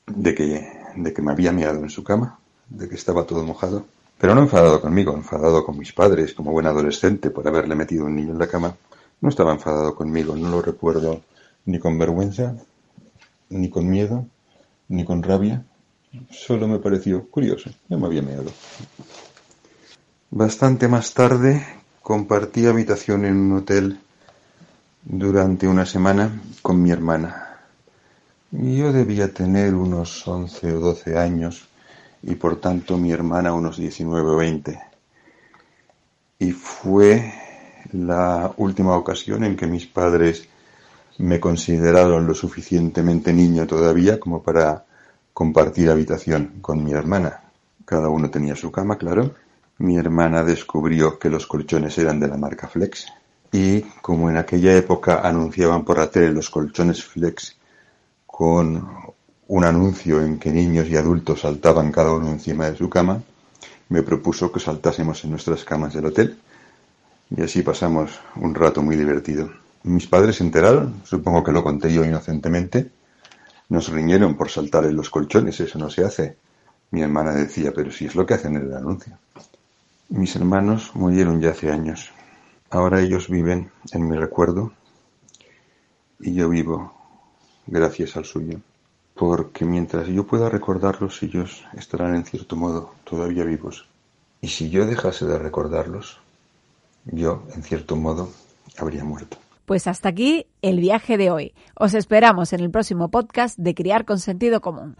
de que, de que me había meado en su cama, de que estaba todo mojado. Pero no enfadado conmigo, enfadado con mis padres, como buen adolescente, por haberle metido un niño en la cama. No estaba enfadado conmigo, no lo recuerdo ni con vergüenza, ni con miedo, ni con rabia. Solo me pareció curioso, no me había meado. Bastante más tarde compartí habitación en un hotel durante una semana con mi hermana. Yo debía tener unos once o doce años y por tanto mi hermana unos 19 o 20. Y fue la última ocasión en que mis padres me consideraron lo suficientemente niño todavía como para compartir habitación con mi hermana. Cada uno tenía su cama, claro. Mi hermana descubrió que los colchones eran de la marca Flex y como en aquella época anunciaban por la tele los colchones Flex con un anuncio en que niños y adultos saltaban cada uno encima de su cama, me propuso que saltásemos en nuestras camas del hotel y así pasamos un rato muy divertido. Mis padres se enteraron, supongo que lo conté yo inocentemente, nos riñeron por saltar en los colchones, eso no se hace. Mi hermana decía, pero si es lo que hacen en el anuncio. Mis hermanos murieron ya hace años. Ahora ellos viven en mi recuerdo y yo vivo gracias al suyo porque mientras yo pueda recordarlos, ellos estarán en cierto modo todavía vivos. Y si yo dejase de recordarlos, yo, en cierto modo, habría muerto. Pues hasta aquí el viaje de hoy. Os esperamos en el próximo podcast de Criar con Sentido Común.